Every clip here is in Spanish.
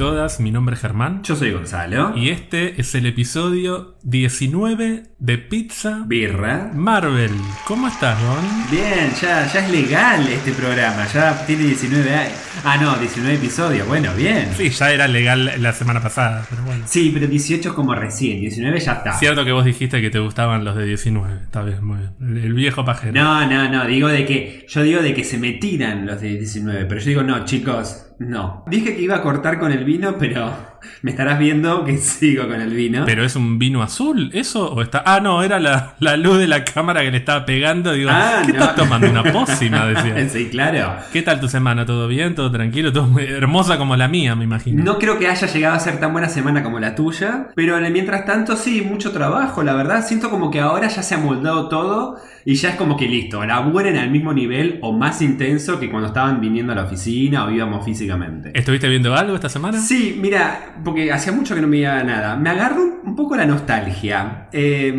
todas, mi nombre es Germán. Yo soy Gonzalo. Y este es el episodio 19 de Pizza Birra. Marvel. ¿Cómo estás, Gon? Bien, ya, ya es legal este programa. Ya tiene 19 años. Ah, no, 19 episodios. Bueno, bien. Sí, ya era legal la semana pasada, pero bueno. Sí, pero 18 como recién. 19 ya está. Cierto que vos dijiste que te gustaban los de 19. Está bien, muy bien. El, el viejo pajero. No, no, no. Digo de que. Yo digo de que se me tiran los de 19. Pero yo digo, no, chicos. No. Dije que iba a cortar con el vino, pero me estarás viendo que sigo con el vino. ¿Pero es un vino azul? ¿Eso? ¿O está.? Ah, no, era la, la luz de la cámara que le estaba pegando. Digo, Ah, ¿qué no. estás tomando? Una pócima, decía. sí, claro. ¿Qué tal tu semana? ¿Todo bien? ¿Todo tranquilo? ¿Todo muy hermosa como la mía, me imagino? No creo que haya llegado a ser tan buena semana como la tuya, pero mientras tanto sí, mucho trabajo, la verdad. Siento como que ahora ya se ha moldado todo y ya es como que listo, laburen al mismo nivel o más intenso que cuando estaban viniendo a la oficina o íbamos físicamente. ¿Estuviste viendo algo esta semana? Sí, mira, porque hacía mucho que no me veía nada. Me agarró un- un poco la nostalgia. eh,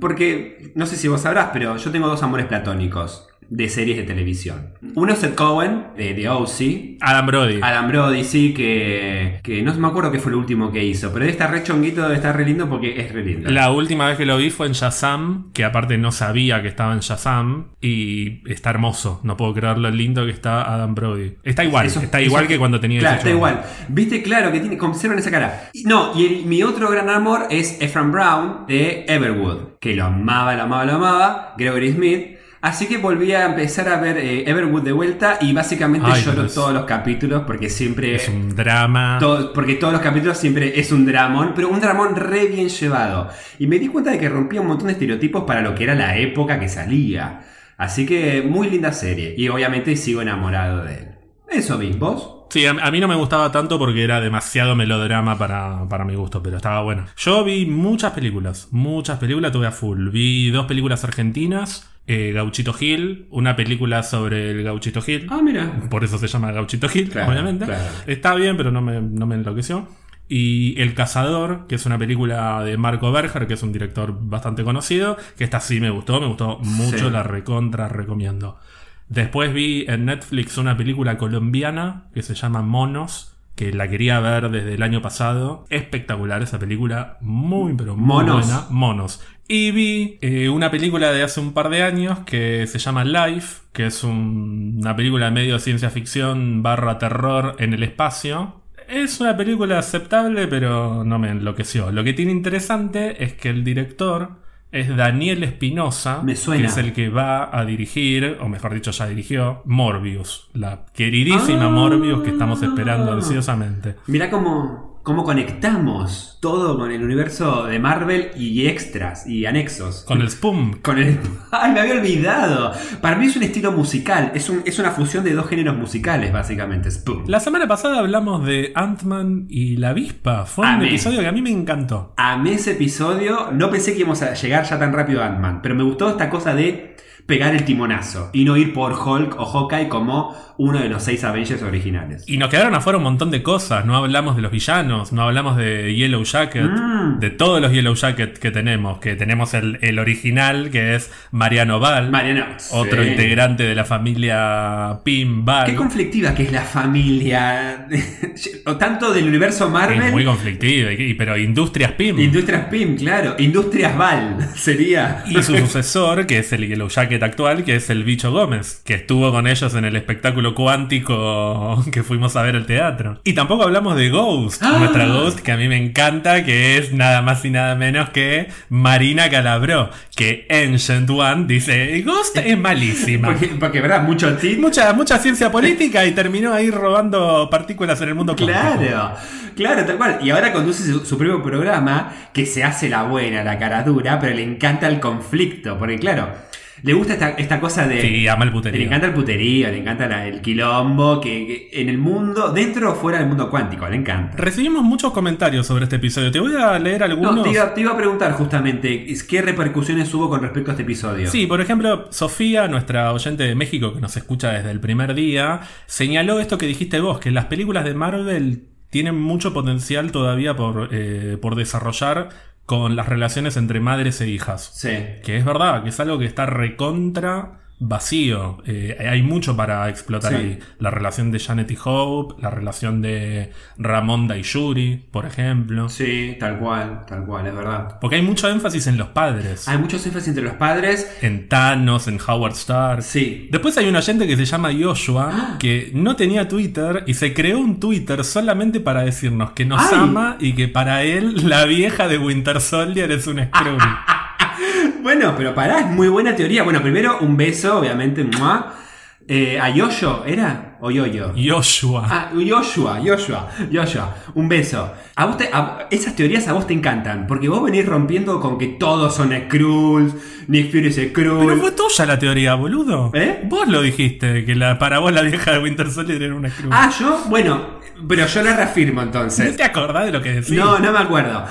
porque, no sé si vos sabrás, pero yo tengo dos amores platónicos de series de televisión. Uno es Seth Cohen, de O.C., Adam Brody. Adam Brody, sí, que, que no me acuerdo qué fue lo último que hizo, pero está re chonguito, está re lindo porque es re lindo. La última vez que lo vi fue en Shazam, que aparte no sabía que estaba en Shazam, y está hermoso. No puedo creer lo lindo que está Adam Brody. Está igual, Eso- está eso- igual que cuando tenía Claro, 18 está años. igual. Viste, claro, que tiene, conservan esa cara. No, y el- mi otro gran amor es Ephraim Brown de Everwood, que lo amaba, lo amaba, lo amaba, Gregory Smith. Así que volví a empezar a ver eh, Everwood de vuelta y básicamente Ay, lloro todos los capítulos porque siempre... Es un drama. Porque todos los capítulos siempre es un dramón, pero un dramón re bien llevado. Y me di cuenta de que rompía un montón de estereotipos para lo que era la época que salía. Así que muy linda serie. Y obviamente sigo enamorado de él. Eso vi, ¿vos? Sí, a, mí no me gustaba tanto porque era demasiado melodrama para, para mi gusto, pero estaba bueno. Yo vi muchas películas, muchas películas, tuve a full. Vi dos películas argentinas, eh, Gauchito Gil, una película sobre el Gauchito Gil. Ah, mira. Por eso se llama Gauchito Gil, Claro, obviamente. claro. Está bien, pero no me, no me enloqueció. Y El Cazador, que es una película de Marco Berger, que es un director bastante conocido, que esta sí me gustó, me gustó mucho, Sí. la recontra recomiendo. Después vi en Netflix una película colombiana que se llama Monos, que la quería ver desde el año pasado. Espectacular esa película, muy pero muy Monos. buena. Monos. Y vi eh, una película de hace un par de años que se llama Life, que es un- una película medio de ciencia ficción barra terror en el espacio. Es una película aceptable, pero no me enloqueció. Lo que tiene interesante es que el director es Daniel Espinosa, que es el que va a dirigir, o mejor dicho, ya dirigió, Morbius, la queridísima Ah. Morbius que estamos esperando ansiosamente. Mirá cómo, cómo conectamos todo con el universo de Marvel y extras y anexos. Con el Spum. Con el... ¡Ay, me había olvidado! Para mí es un estilo musical. Es, un- es una fusión de dos géneros musicales, básicamente. Spoon. La semana pasada hablamos de Ant-Man y la avispa. Fue un Amé. episodio que a mí me encantó. Amé ese episodio. No pensé que íbamos a llegar ya tan rápido a Ant-Man. Pero me gustó esta cosa de pegar el timonazo. Y no ir por Hulk o Hawkeye como uno de los seis Avengers originales. Y nos quedaron afuera un montón de cosas. No hablamos de los villanos, no hablamos de Yellow Jacket, Mm. de todos los Yellow Jacket que tenemos. Que tenemos el, el original, que es Mariano Val, Mariano. otro sí. integrante de la familia Pim Val. Qué conflictiva que es la familia. o tanto del universo Marvel. Es muy conflictiva, pero Industrias Pim. Industrias PIM, claro. Industrias Val sería. Y su sucesor, que es el Yellow Jacket actual, que es el Bicho Gómez, que estuvo con ellos en el espectáculo cuántico que fuimos a ver al teatro. Y tampoco hablamos de Ghost, ¡Ah! nuestra Ghost, que a mí me encanta, que es nada más y nada menos que Marina Calabró, que Ancient One dice, Ghost es malísima. Porque, porque verdad, mucho tit. Mucha, mucha ciencia política y terminó ahí robando partículas en el mundo. Claro, claro, tal cual. Y ahora conduce su, su propio programa que se hace la buena, la cara dura, pero le encanta el conflicto. Porque, claro, le gusta esta, esta cosa de. Sí, ama el Le puterío. encanta el puterío, le encanta la- el quilombo, que, que en el mundo, dentro o fuera del mundo cuántico, le encanta. Recibimos muchos comentarios sobre este episodio. Te voy a leer algunos. No, te iba, te iba a preguntar justamente, ¿qué repercusiones hubo con respecto a este episodio? Sí, por ejemplo, Sofía, nuestra oyente de México que nos escucha desde el primer día, señaló esto que dijiste vos, que las películas de Marvel tienen mucho potencial todavía por, eh, por desarrollar con las relaciones entre madres e hijas. Sí. Que es verdad, que es algo que está recontra vacío. Eh, hay mucho para explotar Sí. ahí. La relación de Janet y Hope, la relación de Ramonda y Yuri, por ejemplo. Sí, tal cual, tal cual, es verdad. Porque hay mucho énfasis en los padres. Hay muchos énfasis entre los padres. En Thanos, en Howard Stark. Sí. Después hay un oyente que se llama Joshua, que no tenía Twitter y se creó un Twitter solamente para decirnos que nos ¡Ay! ama y que para él la vieja de Winter Soldier es un Skrull. Bueno, pero pará, es muy buena teoría. Bueno, primero un beso, obviamente, ¡mua! Eh, a Yoyo, ¿era? O Yoyo. Joshua. Ah, Joshua, Joshua, Joshua, un beso. A vos te- a- esas teorías a vos te encantan, porque vos venís rompiendo con que todos son Skrulls, Nick Fury es Skrull. Pero fue tuya la teoría, boludo. ¿Eh? Vos lo dijiste, que la, para vos la vieja de Winter Soldier era una Skrull. Ah, yo, bueno, pero yo la reafirmo ¿No entonces. te acordás de lo que decís? No, no me acuerdo.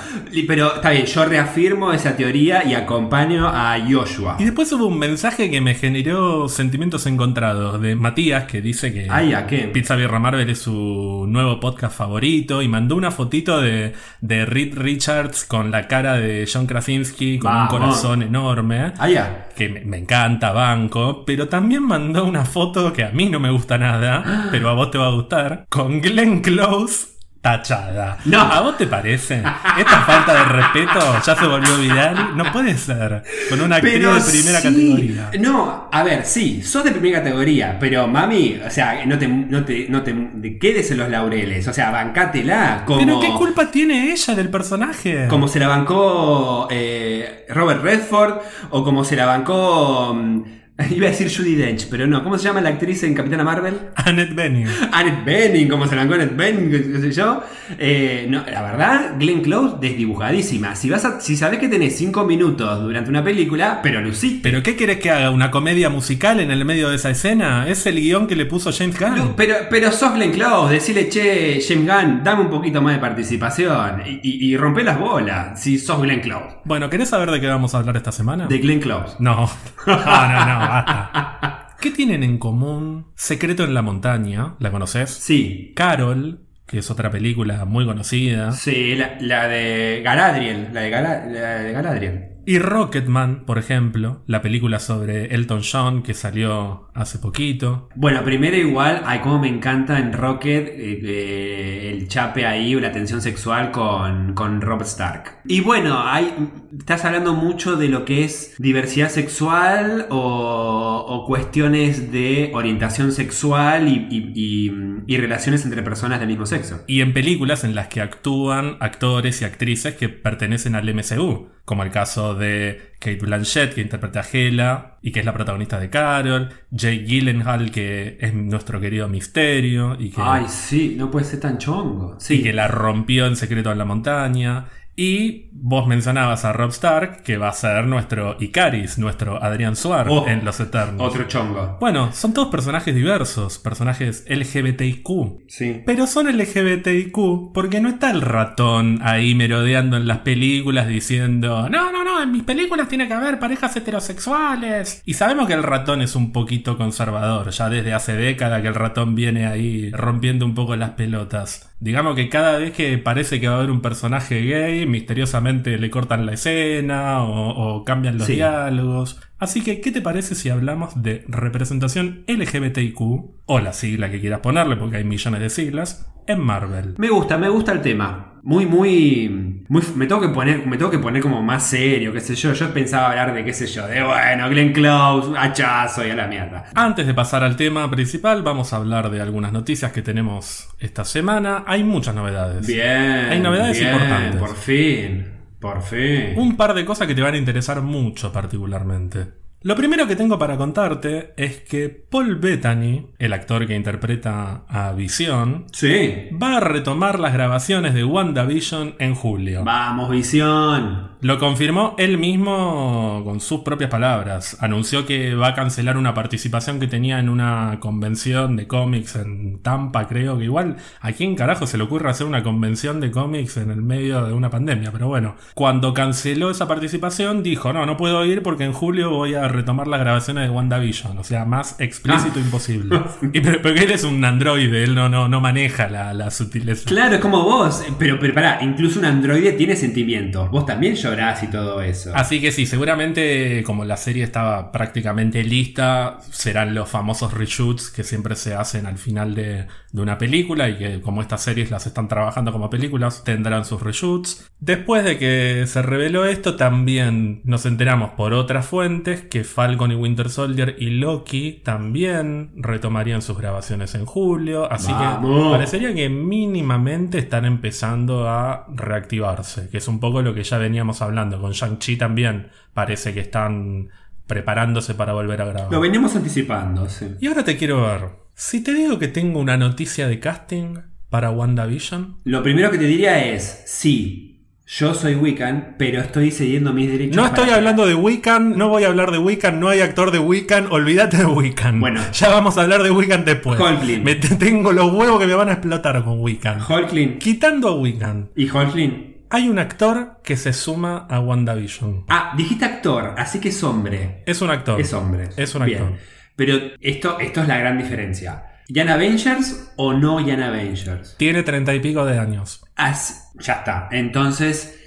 Pero está bien, yo reafirmo esa teoría y acompaño a Joshua. Y después hubo un mensaje que me generó sentimientos encontrados de Matías que dice que Ay, ¿a qué? Pizza Birra Marvel es su nuevo podcast favorito y mandó una fotito de, de Reed Richards con la cara de John Krasinski con Vamos. un corazón enorme. Ah, ya. Que me, me encanta, banco, pero también mandó una foto que a mí no me gusta nada, pero a vos te va a gustar, con Glenn Close tachada. No. ¿A vos te parece? Esta falta de respeto ya se volvió viral. No puede ser. Con una actriz Pero de primera sí. categoría. No, a ver, sí, sos de primera categoría, pero mami, o sea, no te, no te, no te quedes en los laureles, o sea, bancátela como, ¿Pero qué culpa tiene ella del personaje? como se la bancó eh, Robert Redford o como se la bancó, mm, iba a decir Judy Dench, pero no, ¿cómo se llama la actriz en Capitana Marvel? Annette Bening. Annette Bening, como se la bancó Annette Bening, qué sé yo. Eh, no, la verdad, Glenn Close desdibujadísima. Si vas a, si sabes que tenés 5 minutos durante una película, pero luciste. ¿Pero qué querés que haga? ¿Una comedia musical en el medio de esa escena? Es el guion que le puso James Gunn. No, pero, pero sos Glenn Close, decirle, che, James Gunn, dame un poquito más de participación y, y, y rompe las bolas si sos Glenn Close. Bueno, ¿querés saber de qué vamos a hablar esta semana? De Glenn Close. No. No, no, no, basta. ¿Qué tienen en común Secreto en la Montaña? ¿La conoces? Sí, Carol, que es otra película muy conocida. sí, la, la de Galadriel, la de, Gala- la de Galadriel. Y Rocketman, por ejemplo, la película sobre Elton John que salió hace poquito. Bueno, primero igual, ay, como me encanta en Rocket eh, eh, el chape ahí o la tensión sexual con, con Rob Stark. Y bueno, hay, estás hablando mucho de lo que es diversidad sexual o, o cuestiones de orientación sexual y, y- y- y relaciones entre personas del mismo sexo. Y en películas en las que actúan actores y actrices que pertenecen al MCU, como el caso de Kate Blanchett, que interpreta a Hela y que es la protagonista de Carol, Jake Gyllenhaal, que es nuestro querido Misterio y que, Ay, sí, no puede ser tan chongo. y Sí, que la rompió en Secreto en la Montaña. Y vos mencionabas a Rob Stark, que va a ser nuestro Icaris, nuestro Adrián Suar Oh, en Los Eternos. otro chongo. Bueno, son todos personajes diversos, personajes LGBTIQ. Sí. Pero son LGBTIQ porque no está el ratón ahí merodeando en las películas diciendo, no, no, no, en mis películas tiene que haber parejas heterosexuales. Y sabemos que el ratón es un poquito conservador, ya desde hace décadas que el ratón viene ahí rompiendo un poco las pelotas. Digamos que cada vez que parece que va a haber un personaje gay, misteriosamente le cortan la escena o, o cambian los Sí. diálogos. Así que, ¿qué te parece si hablamos de representación LGBTIQ, o la sigla que quieras ponerle, porque hay millones de siglas, en Marvel? Me gusta, me gusta el tema. Muy, muy, muy. Me tengo que poner, me tengo que poner como más serio, qué sé yo. Yo pensaba hablar de qué sé yo, de bueno, Glenn Close, hachazo y a la mierda. Antes de pasar al tema principal, vamos a hablar de algunas noticias que tenemos esta semana. Hay muchas novedades. Bien. Hay novedades bien, importantes. Por fin. Por fin. Un par de cosas que te van a interesar mucho particularmente. Lo primero que tengo para contarte es que Paul Bettany, el actor que interpreta a Visión, Sí. va a retomar las grabaciones de WandaVision en julio. Vamos, visión. Lo confirmó él mismo con sus propias palabras. Anunció que va a cancelar una participación que tenía en una convención de cómics en Tampa, creo que igual. ¿A quién carajo se le ocurre hacer una convención de cómics en el medio de una pandemia? Pero bueno, cuando canceló esa participación dijo, no, no puedo ir porque en julio voy a retomar las grabaciones de WandaVision. O sea, más explícito Ah. imposible. Y, pero, pero él es un androide, él no, no, no maneja la, la sutileza. Claro, es como vos. Pero, pero pará, incluso un androide tiene sentimientos. Vos también llorás y todo eso. Así que sí, seguramente como la serie estaba prácticamente lista, serán los famosos reshoots que siempre se hacen al final de, de una película y que como estas series las están trabajando como películas, tendrán sus reshoots. Después de que se reveló esto, también nos enteramos por otras fuentes que Falcon y Winter Soldier y Loki también retomarían sus grabaciones en julio, así que Vamos. parecería que mínimamente están empezando a reactivarse, que es un poco lo que ya veníamos hablando. Con Shang-Chi también parece que están preparándose para volver a grabar. Lo venimos anticipando, sí. Y ahora te quiero ver. Si te digo que tengo una noticia de casting para WandaVision, Lo primero que te diría es, sí, yo soy Wiccan, pero estoy cediendo mis derechos. no estoy hablando de Wiccan, no voy a hablar de Wiccan, no hay actor de Wiccan, olvídate de Wiccan. Bueno. ya vamos a hablar de Wiccan después. Holklin. Me tengo los huevos que me van a explotar con Wiccan. Holklin. Quitando a Wiccan, ¿Y Holklin? hay un actor que se suma a WandaVision. Ah, dijiste actor, así que es hombre. Es un actor. Es hombre. Es un Bien. actor. Pero esto, esto es la gran diferencia. ¿Yan Avengers o no Yan Avengers? Tiene treinta y pico de años. Ya está. Entonces,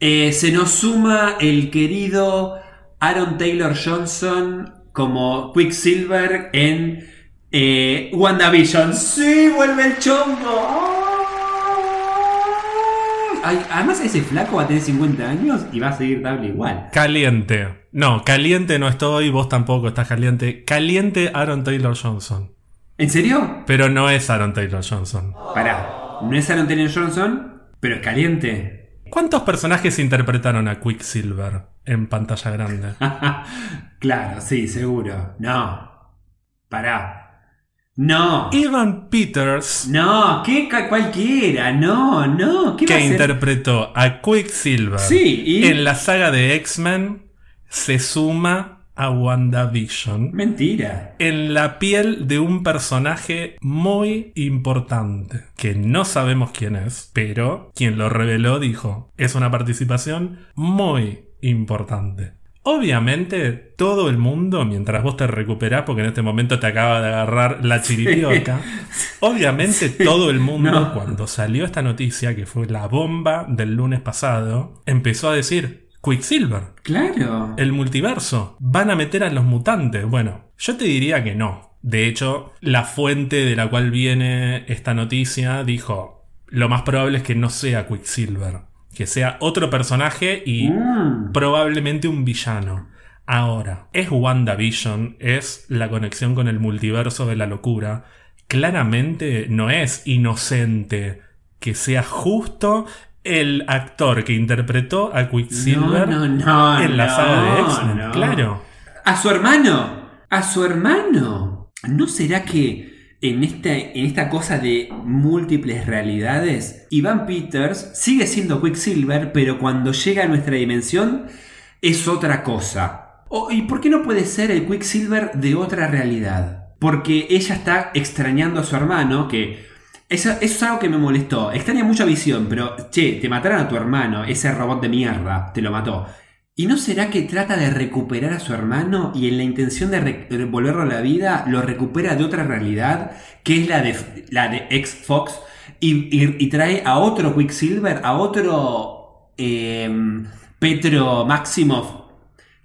eh, se nos suma el querido Aaron Taylor Johnson como Quicksilver en eh, WandaVision. ¡Sí! ¡Vuelve el chongo! Ay, además, ese flaco va a tener 50 años y va a seguir dable igual. Caliente. No, caliente no estoy, vos tampoco estás caliente. Caliente Aaron Taylor Johnson. ¿En serio? Pero no es Aaron Taylor Johnson. Pará, no es Aaron Taylor Johnson, pero es caliente. ¿Cuántos personajes interpretaron a Quicksilver en pantalla grande? claro, sí, seguro. No. Pará. No. Evan Peters, No, ¿qué cualquiera? No, no. ¿Qué va a que ser? interpretó a Quicksilver Sí, y- en la saga de X-Men, se suma a WandaVision Mentira. en la piel de un personaje muy importante, que no sabemos quién es, pero quien lo reveló dijo, es una participación muy importante. Obviamente, todo el mundo, mientras vos te recuperás, porque en este momento te acaba de agarrar la chiripioca, obviamente todo el mundo, No. cuando salió esta noticia, que fue la bomba del lunes pasado, empezó a decir, Quicksilver, Claro. el multiverso. Van a meter a los mutantes. Bueno, yo te diría que no. De hecho, la fuente de la cual viene esta noticia dijo, lo más probable es que no sea Quicksilver, que sea otro personaje y Mm. probablemente un villano. Ahora, es WandaVision, es la conexión con el multiverso de la locura. Claramente no es inocente que sea justo el actor que interpretó a Quicksilver No, no, no, en la saga de X-Men. Claro. A su hermano. A su hermano. ¿No será que en esta, en esta cosa de múltiples realidades, Ivan Peters sigue siendo Quicksilver, pero cuando llega a nuestra dimensión es otra cosa? ¿Y por qué no puede ser el Quicksilver de otra realidad? Porque ella está extrañando a su hermano, que eso, es algo que me molestó. Extraña mucha visión, pero che, te mataron a tu hermano, ese robot de mierda, te lo mató. ¿Y no será que trata de recuperar a su hermano y en la intención de volverlo a la vida lo recupera de otra realidad, que es la de, la de ex-Fox, y, y- y trae a otro Quicksilver, a otro em, Petro Maximoff,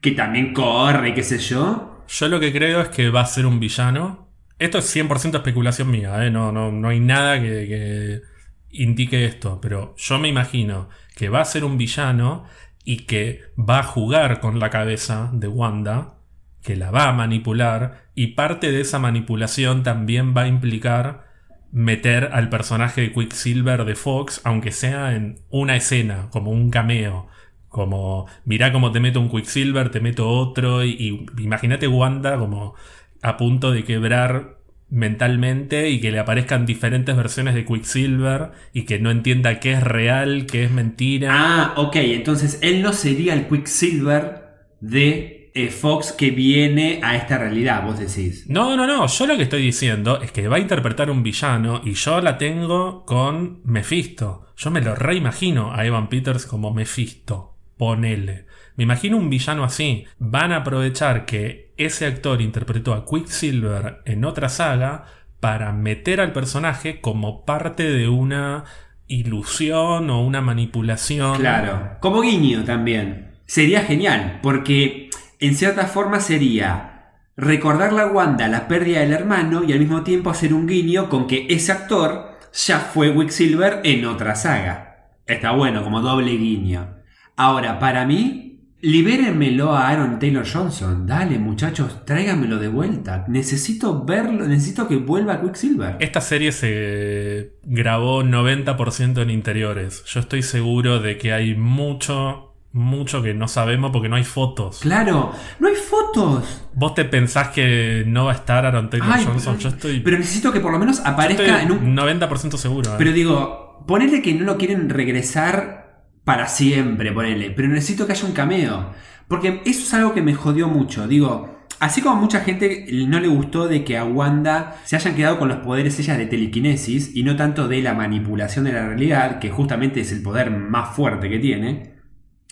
que también corre, qué sé yo? Yo lo que creo es que va a ser un villano. Esto es 100% especulación mía, ¿eh? no, no, no hay nada que, que indique esto, pero yo me imagino que va a ser un villano y que va a jugar con la cabeza de Wanda, que la va a manipular, y parte de esa manipulación también va a implicar meter al personaje de Quicksilver de Fox, aunque sea en una escena, como un cameo. Como, mirá cómo te meto un Quicksilver, te meto otro, y, y imagínate Wanda como a punto de quebrar mentalmente y que le aparezcan diferentes versiones de Quicksilver y que no entienda qué es real, qué es mentira. Ah, ok, entonces él no sería el Quicksilver de eh, Fox que viene a esta realidad, vos decís. No, no, no, yo lo que estoy diciendo es que va a interpretar un villano y yo la tengo con Mephisto. Yo me lo reimagino a Evan Peters como Mephisto. Ponele. Me imagino un villano así. Van a aprovechar que ese actor interpretó a Quicksilver en otra saga para meter al personaje como parte de una ilusión o una manipulación. Claro, como guiño también. Sería genial, porque en cierta forma sería recordar la Wanda la pérdida del hermano y al mismo tiempo hacer un guiño con que ese actor ya fue Quicksilver en otra saga. Está bueno, como doble guiño. Ahora, para mí, libérenmelo a Aaron Taylor Johnson. Dale, muchachos, tráiganmelo de vuelta. Necesito verlo, necesito que vuelva Quicksilver. Esta serie se grabó 90% en interiores. Yo estoy seguro de que hay mucho, mucho que no sabemos porque no hay fotos. Claro, no hay fotos. ¿Vos te pensás que no va a estar Aaron Taylor Ay, Johnson? Yo estoy, Pero necesito que por lo menos aparezca en un 90% seguro. ¿eh? Pero digo, ponele que no lo quieren regresar para siempre, ponele. Pero necesito que haya un cameo. Porque eso es algo que me jodió mucho. Digo, así como mucha gente no le gustó de que a Wanda se hayan quedado con los poderes ellas de telequinesis y no tanto de la manipulación de la realidad, que justamente es el poder más fuerte que tiene.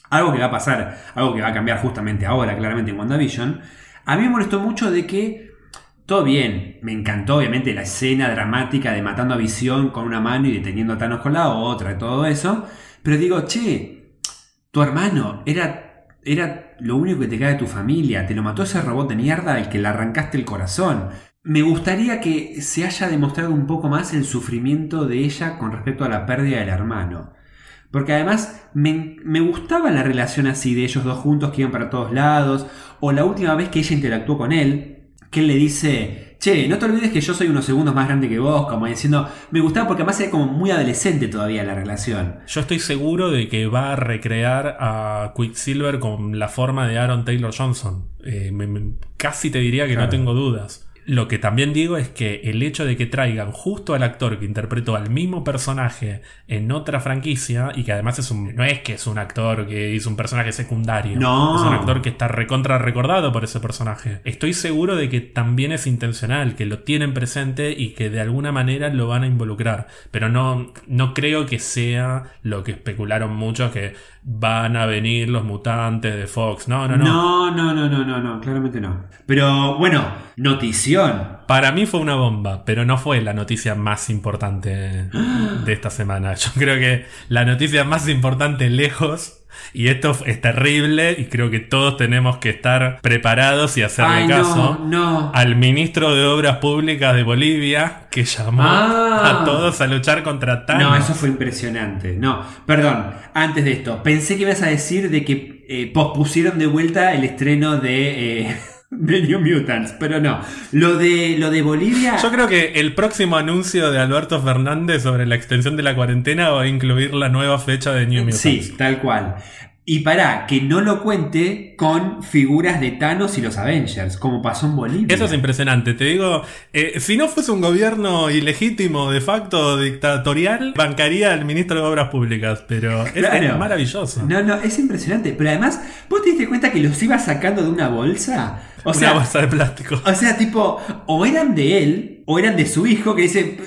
Algo que va a pasar, algo que va a cambiar justamente ahora, claramente en WandaVision. A mí me molestó mucho de que todo bien, me encantó obviamente la escena dramática de matando a Visión con una mano y deteniendo a Thanos con la otra y todo eso. Pero digo, che, tu hermano era, era lo único que te queda de tu familia, te lo mató ese robot de mierda al que le arrancaste el corazón. Me gustaría que se haya demostrado un poco más el sufrimiento de ella con respecto a la pérdida del hermano. Porque además me, me gustaba la relación así de ellos dos juntos que iban para todos lados. O la última vez que ella interactuó con él, que él le dice, che, no te olvides que yo soy unos segundos más grande que vos, como diciendo, me gustaba porque además era como muy adolescente todavía la relación. Yo estoy seguro de que va a recrear a Quicksilver con la forma de Aaron Taylor Johnson. Eh, me- me- casi te diría que Claro. no tengo dudas. Lo que también digo es que el hecho de que traigan justo al actor que interpretó al mismo personaje en otra franquicia y que además es un no es que es un actor que hizo un personaje secundario, No. es un actor que está recontra recordado por ese personaje. Estoy seguro de que también es intencional, que lo tienen presente y que de alguna manera lo van a involucrar, pero no no creo que sea lo que especularon muchos que van a venir los mutantes de Fox. No, no, no. No, no, no, no, no, no, claramente no. Pero bueno, Para mí fue una bomba, pero no fue la noticia más importante de esta semana. Yo creo que la noticia más importante lejos, y esto es terrible, y creo que todos tenemos que estar preparados y hacerle Ay, caso no, no. al ministro de Obras Públicas de Bolivia, que llamó Ah. a todos a luchar contra Thanos. No, eso fue impresionante. No, perdón, antes de esto, pensé que ibas a decir de que eh, pospusieron de vuelta el estreno de, eh, de New Mutants, pero no. Lo de, lo de Bolivia. Yo creo que el próximo anuncio de Alberto Fernández sobre la extensión de la cuarentena va a incluir la nueva fecha de New Mutants. Sí, tal cual. Y para que no lo cuente con figuras de Thanos y los Avengers, como pasó en Bolivia. Eso es impresionante. Te digo, eh, si no fuese un gobierno ilegítimo, de facto dictatorial, bancaría al ministro de Obras Públicas. Pero es, Claro. es maravilloso. No, no, es impresionante. Pero además, ¿vos te diste cuenta que los iba sacando de una bolsa? O Una sea, bolsa de plástico. O sea, tipo, o eran de él, o eran de su hijo, que dice,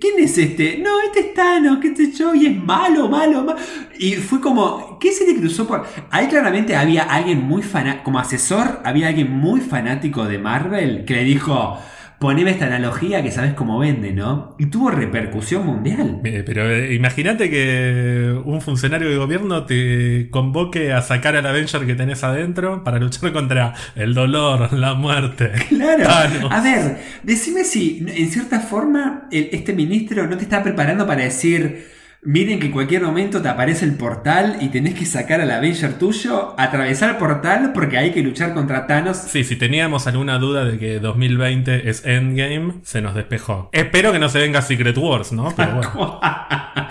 ¿quién es este? No, este es Thanos, qué sé yo, y es malo, malo, malo. Y fue como, ¿qué se le cruzó por...? Ahí claramente había alguien muy fanático, como asesor, había alguien muy fanático de Marvel que le dijo, poneme esta analogía que sabes cómo vende, ¿no? Y tuvo repercusión mundial. Eh, Pero eh, imagínate que un funcionario de gobierno te convoque a sacar al Avenger que tenés adentro para luchar contra el dolor, la muerte. Claro. Thanos. A ver, decime si en cierta forma el- este ministro no te está preparando para decir, miren que en cualquier momento te aparece el portal y tenés que sacar al Avenger tuyo, atravesar el portal porque hay que luchar contra Thanos. Sí, si teníamos alguna duda de que 2020 es Endgame, se nos despejó. Espero que no se venga Secret Wars, ¿no? Pero bueno.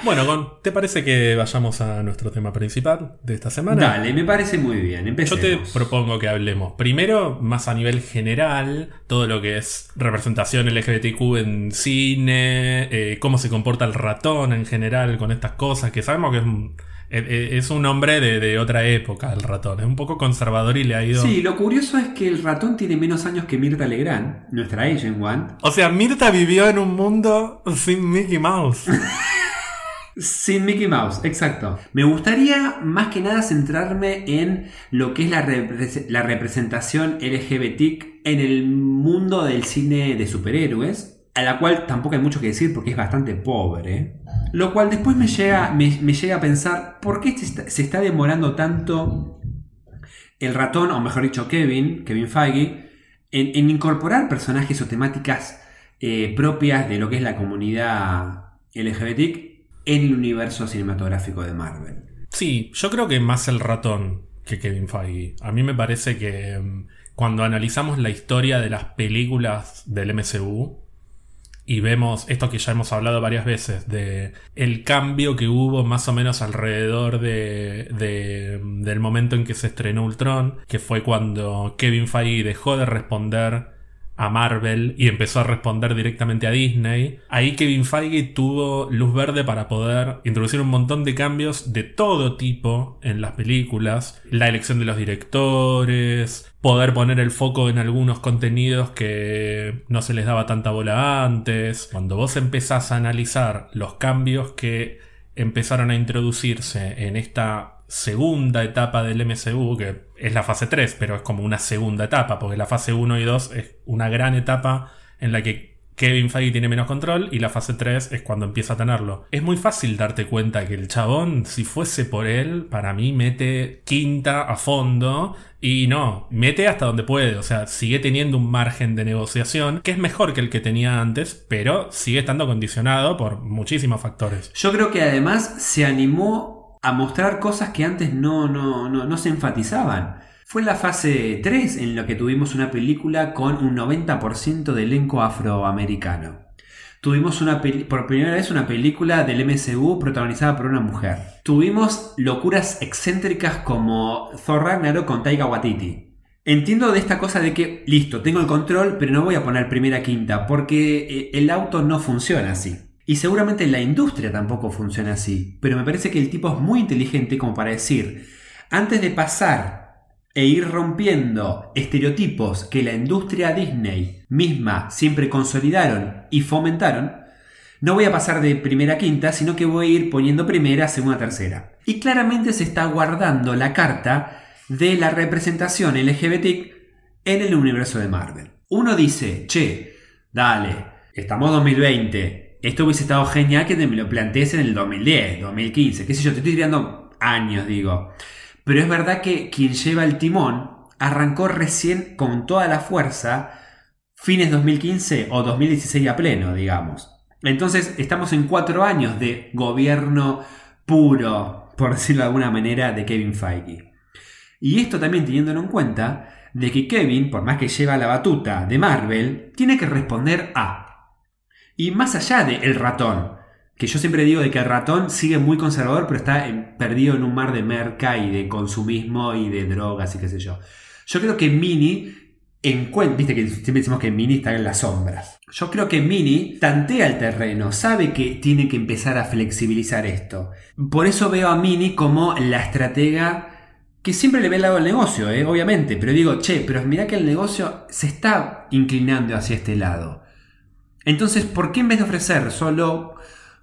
Bueno, Gon, ¿te parece que vayamos a nuestro tema principal de esta semana? Dale, me parece muy bien. Yo Empecemos. te propongo que hablemos primero, más a nivel general, todo lo que es representación LGBTQ en cine, eh, cómo se comporta el ratón en general con estas cosas, que sabemos que es un, es un hombre de, de otra época el ratón, es un poco conservador y le ha ido... Sí, lo curioso es que el ratón tiene menos años que Mirta Legrand, nuestra Agent One. O sea, Mirta vivió en un mundo sin Mickey Mouse. Sin Mickey Mouse, exacto. Me gustaría más que nada centrarme en lo que es la, repre- la representación LGBT en el mundo del cine de superhéroes, a la cual tampoco hay mucho que decir porque es bastante pobre. Lo cual después me llega, me, llega a pensar, ¿por qué se está, demorando tanto el ratón, o mejor dicho Kevin, Kevin Feige, en, en incorporar personajes o temáticas eh, propias de lo que es la comunidad LGBT en el universo cinematográfico de Marvel. Sí, yo creo que más el ratón que Kevin Feige. A mí me parece que mm, cuando analizamos la historia de las películas del MCU y vemos esto que ya hemos hablado varias veces de el cambio que hubo más o menos alrededor de, de- del momento en que se estrenó Ultron, que fue cuando Kevin Feige dejó de responder a Marvel y empezó a responder directamente a Disney. Ahí Kevin Feige tuvo luz verde para poder introducir un montón de cambios de todo tipo en las películas, la elección de los directores, poder poner el foco en algunos contenidos que no se les daba tanta bola antes. Cuando vos empezás a analizar los cambios que empezaron a introducirse en esta segunda etapa del MCU, que es la fase 3, pero es como una segunda etapa, porque la fase 1 y 2 es una gran etapa en la que Kevin Feige tiene menos control y la fase 3 es cuando empieza a tenerlo. Es muy fácil darte cuenta que el chabón, si fuese por él, para mí mete quinta a fondo y no, mete hasta donde puede, o sea, sigue teniendo un margen de negociación que es mejor que el que tenía antes, pero sigue estando condicionado por muchísimos factores. Yo creo que además se animó a mostrar cosas que antes no, no, no, no se enfatizaban. Fue la fase 3 en la que tuvimos una película con un 90% de elenco afroamericano. Tuvimos una por primera vez una película del MCU protagonizada por una mujer. Tuvimos locuras excéntricas como Thor Ragnarok con Taika Waititi. Entiendo de esta cosa de que, listo, tengo el control, pero no voy a poner primera quinta, porque eh, el auto no funciona así. Y seguramente la industria tampoco funciona así. Pero me parece que el tipo es muy inteligente como para decir, antes de pasar e ir rompiendo estereotipos que la industria Disney misma siempre consolidaron y fomentaron, no voy a pasar de primera a quinta, sino que voy a ir poniendo primera, segunda, tercera. Y claramente se está guardando la carta de la representación LGBT en el universo de Marvel. Uno dice, che, dale, estamos 2020, esto hubiese estado genial que me lo plantees en el 2010, 2015, qué sé yo, te estoy tirando años, digo. Pero es verdad que quien lleva el timón arrancó recién con toda la fuerza fines 2015 o 2016 a pleno, digamos. Entonces estamos en cuatro años de gobierno puro, por decirlo de alguna manera, de Kevin Feige. Y esto también teniéndolo en cuenta de que Kevin, por más que lleva la batuta de Marvel, tiene que responder a. Y más allá de el ratón, que yo siempre digo de que el ratón sigue muy conservador, pero está en- perdido en un mar de merca y de consumismo y de drogas y qué sé yo. Yo creo que Mini encuentra, viste que siempre decimos que Mini está en las sombras. Yo creo que Mini tantea el terreno, sabe que tiene que empezar a flexibilizar esto. Por eso veo a Mini como la estratega que siempre le ve el lado del negocio, ¿eh? obviamente, pero digo, che, pero mira que el negocio se está inclinando hacia este lado. Entonces, ¿por qué en vez de ofrecer solo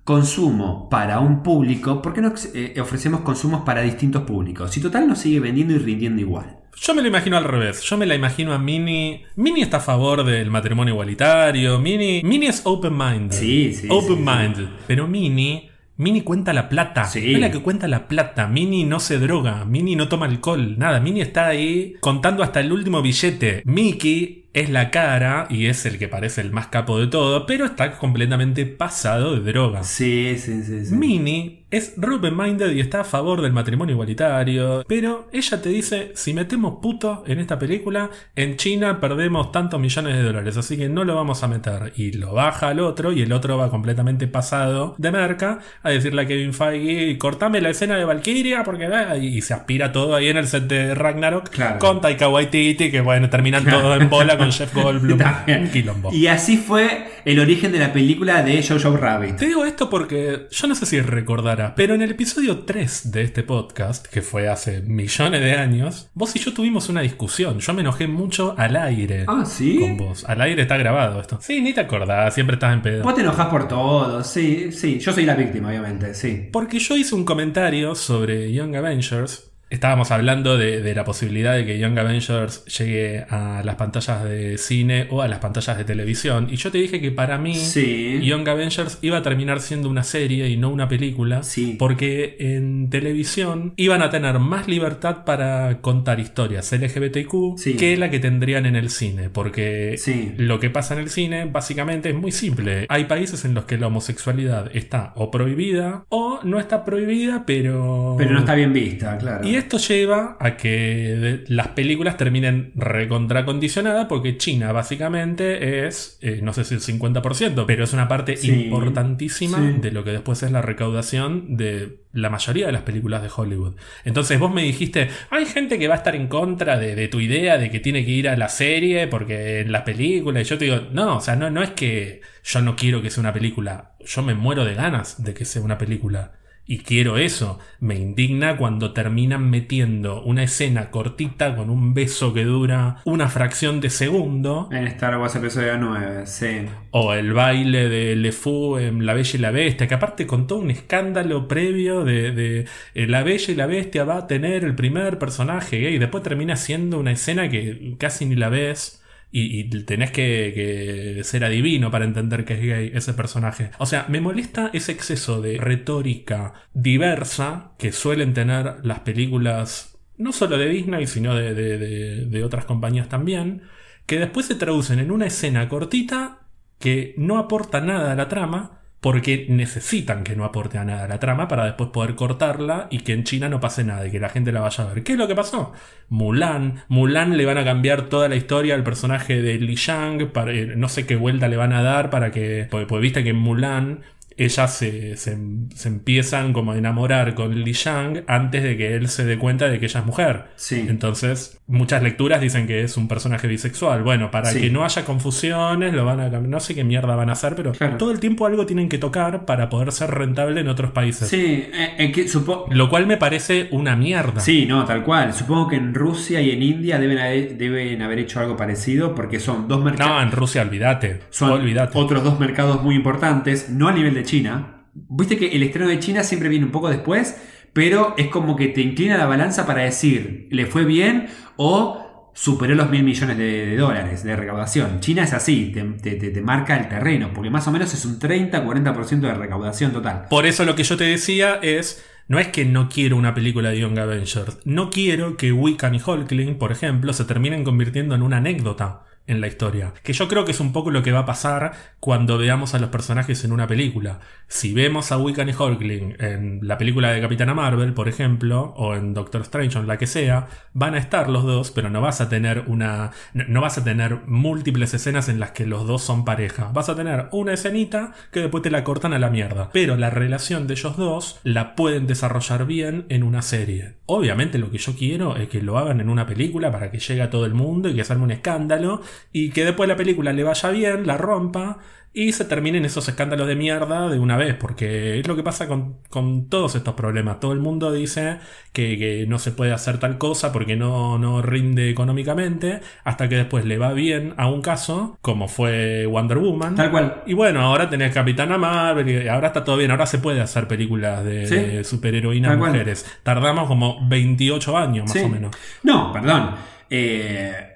consumo para un público, por qué no eh, ofrecemos consumos para distintos públicos? Si total nos sigue vendiendo y rindiendo igual. Yo me lo imagino al revés. Yo me la imagino a Mini. Mini está a favor del matrimonio igualitario. Mini. Mini es open minded. Sí, sí, Open sí, minded. Pero Mini. Mini cuenta la plata. Sí. Es la que cuenta la plata. Mini no se droga. Mini no toma alcohol. Nada. Mini está ahí contando hasta el último billete. Mickey es la cara y es el que parece el más capo de todo, pero está completamente pasado de droga. Sí, sí, sí. sí. Minnie es open minded y está a favor del matrimonio igualitario, pero ella te dice, si metemos puto en esta película, en China perdemos tantos millones de dólares, así que no lo vamos a meter. Y lo baja al otro y el otro va completamente pasado de merca a decirle a Kevin Feige, cortame la escena de Valkyria porque ah", y se aspira todo ahí en el set de Ragnarok Claro. con Taika Waititi, que bueno, terminan todo en bola con Jeff Goldblum. También. Quilombo. Y así fue el origen de la película de Jojo Rabbit. Te digo esto porque yo no sé si recordarás, pero en el episodio 3 de este podcast, que fue hace millones de años, vos y yo tuvimos una discusión. Yo me enojé mucho al aire Ah, ¿sí? con vos. Al aire está grabado esto. Sí, ni te acordás, siempre estás en pedo. Vos te enojás por todo, sí, sí. Yo soy la víctima, obviamente, sí. Porque yo hice un comentario sobre Young Avengers. Estábamos hablando de, de la posibilidad de que Young Avengers llegue a las pantallas de cine o a las pantallas de televisión. Y yo te dije que para mí Sí. Young Avengers iba a terminar siendo una serie y no una película. Sí. Porque en televisión iban a tener más libertad para contar historias LGBTQ Sí. que la que tendrían en el cine. Porque lo que pasa en el cine básicamente es muy simple. Hay países en los que la homosexualidad está o prohibida o no está prohibida, pero... Pero no está bien vista, claro. Y esto lleva a que las películas terminen recontracondicionadas porque China básicamente es, eh, no sé si el 50%, pero es una parte Sí. importantísima Sí. de lo que después es la recaudación de la mayoría de las películas de Hollywood. Entonces vos me dijiste, hay gente que va a estar en contra de, de tu idea de que tiene que ir a la serie porque en la película, y yo te digo, no, o sea, no, no es que yo no quiero que sea una película, yo me muero de ganas de que sea una película. Y quiero eso. Me indigna cuando terminan metiendo una escena cortita con un beso que dura una fracción de segundo. En Star Wars episodio 9, sí. O el baile de Le Fou en La Bella y la Bestia, que aparte contó un escándalo previo de, de, eh, La Bella y la Bestia va a tener el primer personaje gay. Y después termina siendo una escena que casi ni la ves. Y, tenés que, ser adivino para entender que es gay ese personaje. O sea, me molesta ese exceso de retórica diversa que suelen tener las películas, no solo de Disney, sino de otras compañías también, que después se traducen en una escena cortita que no aporta nada a la trama, porque necesitan que no aporte a nada a la trama para después poder cortarla y que en China no pase nada y que la gente la vaya a ver. ¿Qué es lo que pasó? Mulan. Mulan le van a cambiar toda la historia al personaje de Li Shang, para, eh, no sé qué vuelta le van a dar para que... Porque, porque viste que en Mulan ellas se, se- se empiezan como a enamorar con Li Shang antes de que él se dé cuenta de que ella es mujer. Sí. Entonces, muchas lecturas dicen que es un personaje bisexual. Bueno, para Sí. que no haya confusiones, lo van a no sé qué mierda van a hacer, pero Claro. todo el tiempo algo tienen que tocar para poder ser rentable en otros países. Sí, eh, eh, que Lo cual me parece una mierda. Sí, no, tal cual. Supongo que en Rusia y en India deben haber, deben haber hecho algo parecido porque son dos mercados. No, en Rusia olvídate. Son olvídate. otros dos mercados muy importantes, no a nivel de China. Viste que el estreno de China siempre viene un poco después, pero es como que te inclina la balanza para decir, ¿le fue bien o superó los mil millones de, dólares de recaudación? China es así, te, te- te- te marca el terreno, porque más o menos es un 30-40% de recaudación total. Por eso lo que yo te decía es. No es que no quiero una película de Young Avengers. No quiero que Wiccan y Hulkling, por ejemplo, se terminen convirtiendo en una anécdota en la historia. Que yo creo que es un poco lo que va a pasar cuando veamos a los personajes en una película. Si vemos a Wiccan y Hulkling en la película de Capitana Marvel, por ejemplo, o en Doctor Strange o en la que sea, van a estar los dos, pero no vas a tener una. no- vas a tener múltiples escenas en las que los dos son pareja. Vas a tener una escenita que después te la cortan a la mierda. Pero la relación de ellos dos la pueden desarrollar bien en una serie. Obviamente lo que yo quiero es que lo hagan en una película para que llegue a todo el mundo y que arme un escándalo y que después la película le vaya bien, la rompa y se terminen esos escándalos de mierda de una vez, porque es lo que pasa con, con todos estos problemas. Todo el mundo dice que, que no se puede hacer tal cosa porque no, no rinde económicamente, hasta que después le va bien a un caso, como fue Wonder Woman. Tal cual. Y bueno, ahora tenés Capitana Marvel y ahora está todo bien, ahora se puede hacer películas de, Sí. de superheroínas mujeres. Tardamos como 28 años más Sí. o menos. No, perdón. Eh,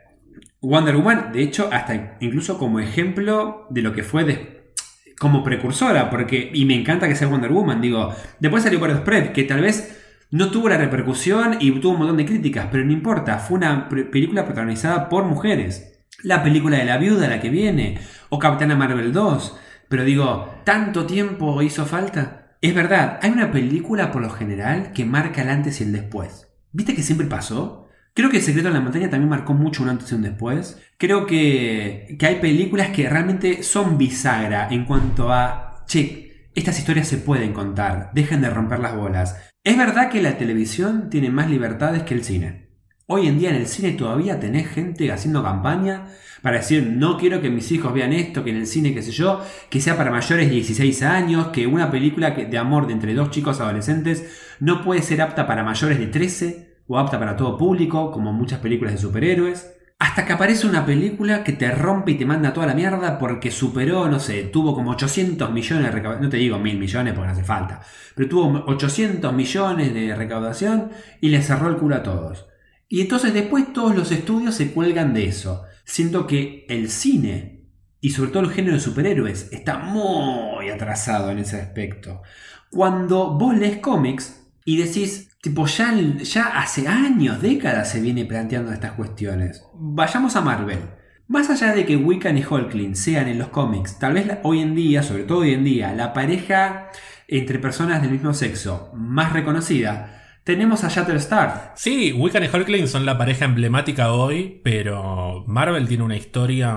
Wonder Woman, de hecho, hasta incluso como ejemplo de lo que fue de- como precursora, porque, y me encanta que sea Wonder Woman, digo, después salió por Spread, que tal vez no tuvo la repercusión y tuvo un montón de críticas, pero no importa, fue una película protagonizada por mujeres. La película de la viuda, la que viene, o Capitana Marvel 2, pero digo, ¿tanto tiempo hizo falta? Es verdad, hay una película por lo general que marca el antes y el después. ¿Viste que siempre pasó? Creo que El secreto en la montaña también marcó mucho un antes y un después. Creo que, que hay películas que realmente son bisagra en cuanto a, che, estas historias se pueden contar, dejen de romper las bolas. Es verdad que la televisión tiene más libertades que el cine. Hoy en día en el cine todavía tenés gente haciendo campaña para decir no quiero que mis hijos vean esto, que en el cine, qué sé yo, que sea para mayores de 16 años, que una película de amor de entre dos chicos adolescentes no puede ser apta para mayores de 13 o apta para todo público, como muchas películas de superhéroes. Hasta que aparece una película que te rompe y te manda toda la mierda porque superó, no sé, tuvo como 800 millones de recaudación. No te digo mil millones porque no hace falta. Pero tuvo 800 millones de recaudación y le cerró el culo a todos. Y entonces después todos los estudios se cuelgan de eso. Siento que el cine y sobre todo el género de superhéroes está muy atrasado en ese aspecto. Cuando vos lees cómics y decís, tipo, ya, ya hace años, décadas se viene planteando estas cuestiones. Vayamos a Marvel. Más allá de que Wiccan y Hulkling sean en los cómics, tal vez hoy en día, sobre todo hoy en día, la pareja entre personas del mismo sexo más reconocida, tenemos a Shatterstar. Sí, Wiccan y Hulkling son la pareja emblemática hoy, pero Marvel tiene una historia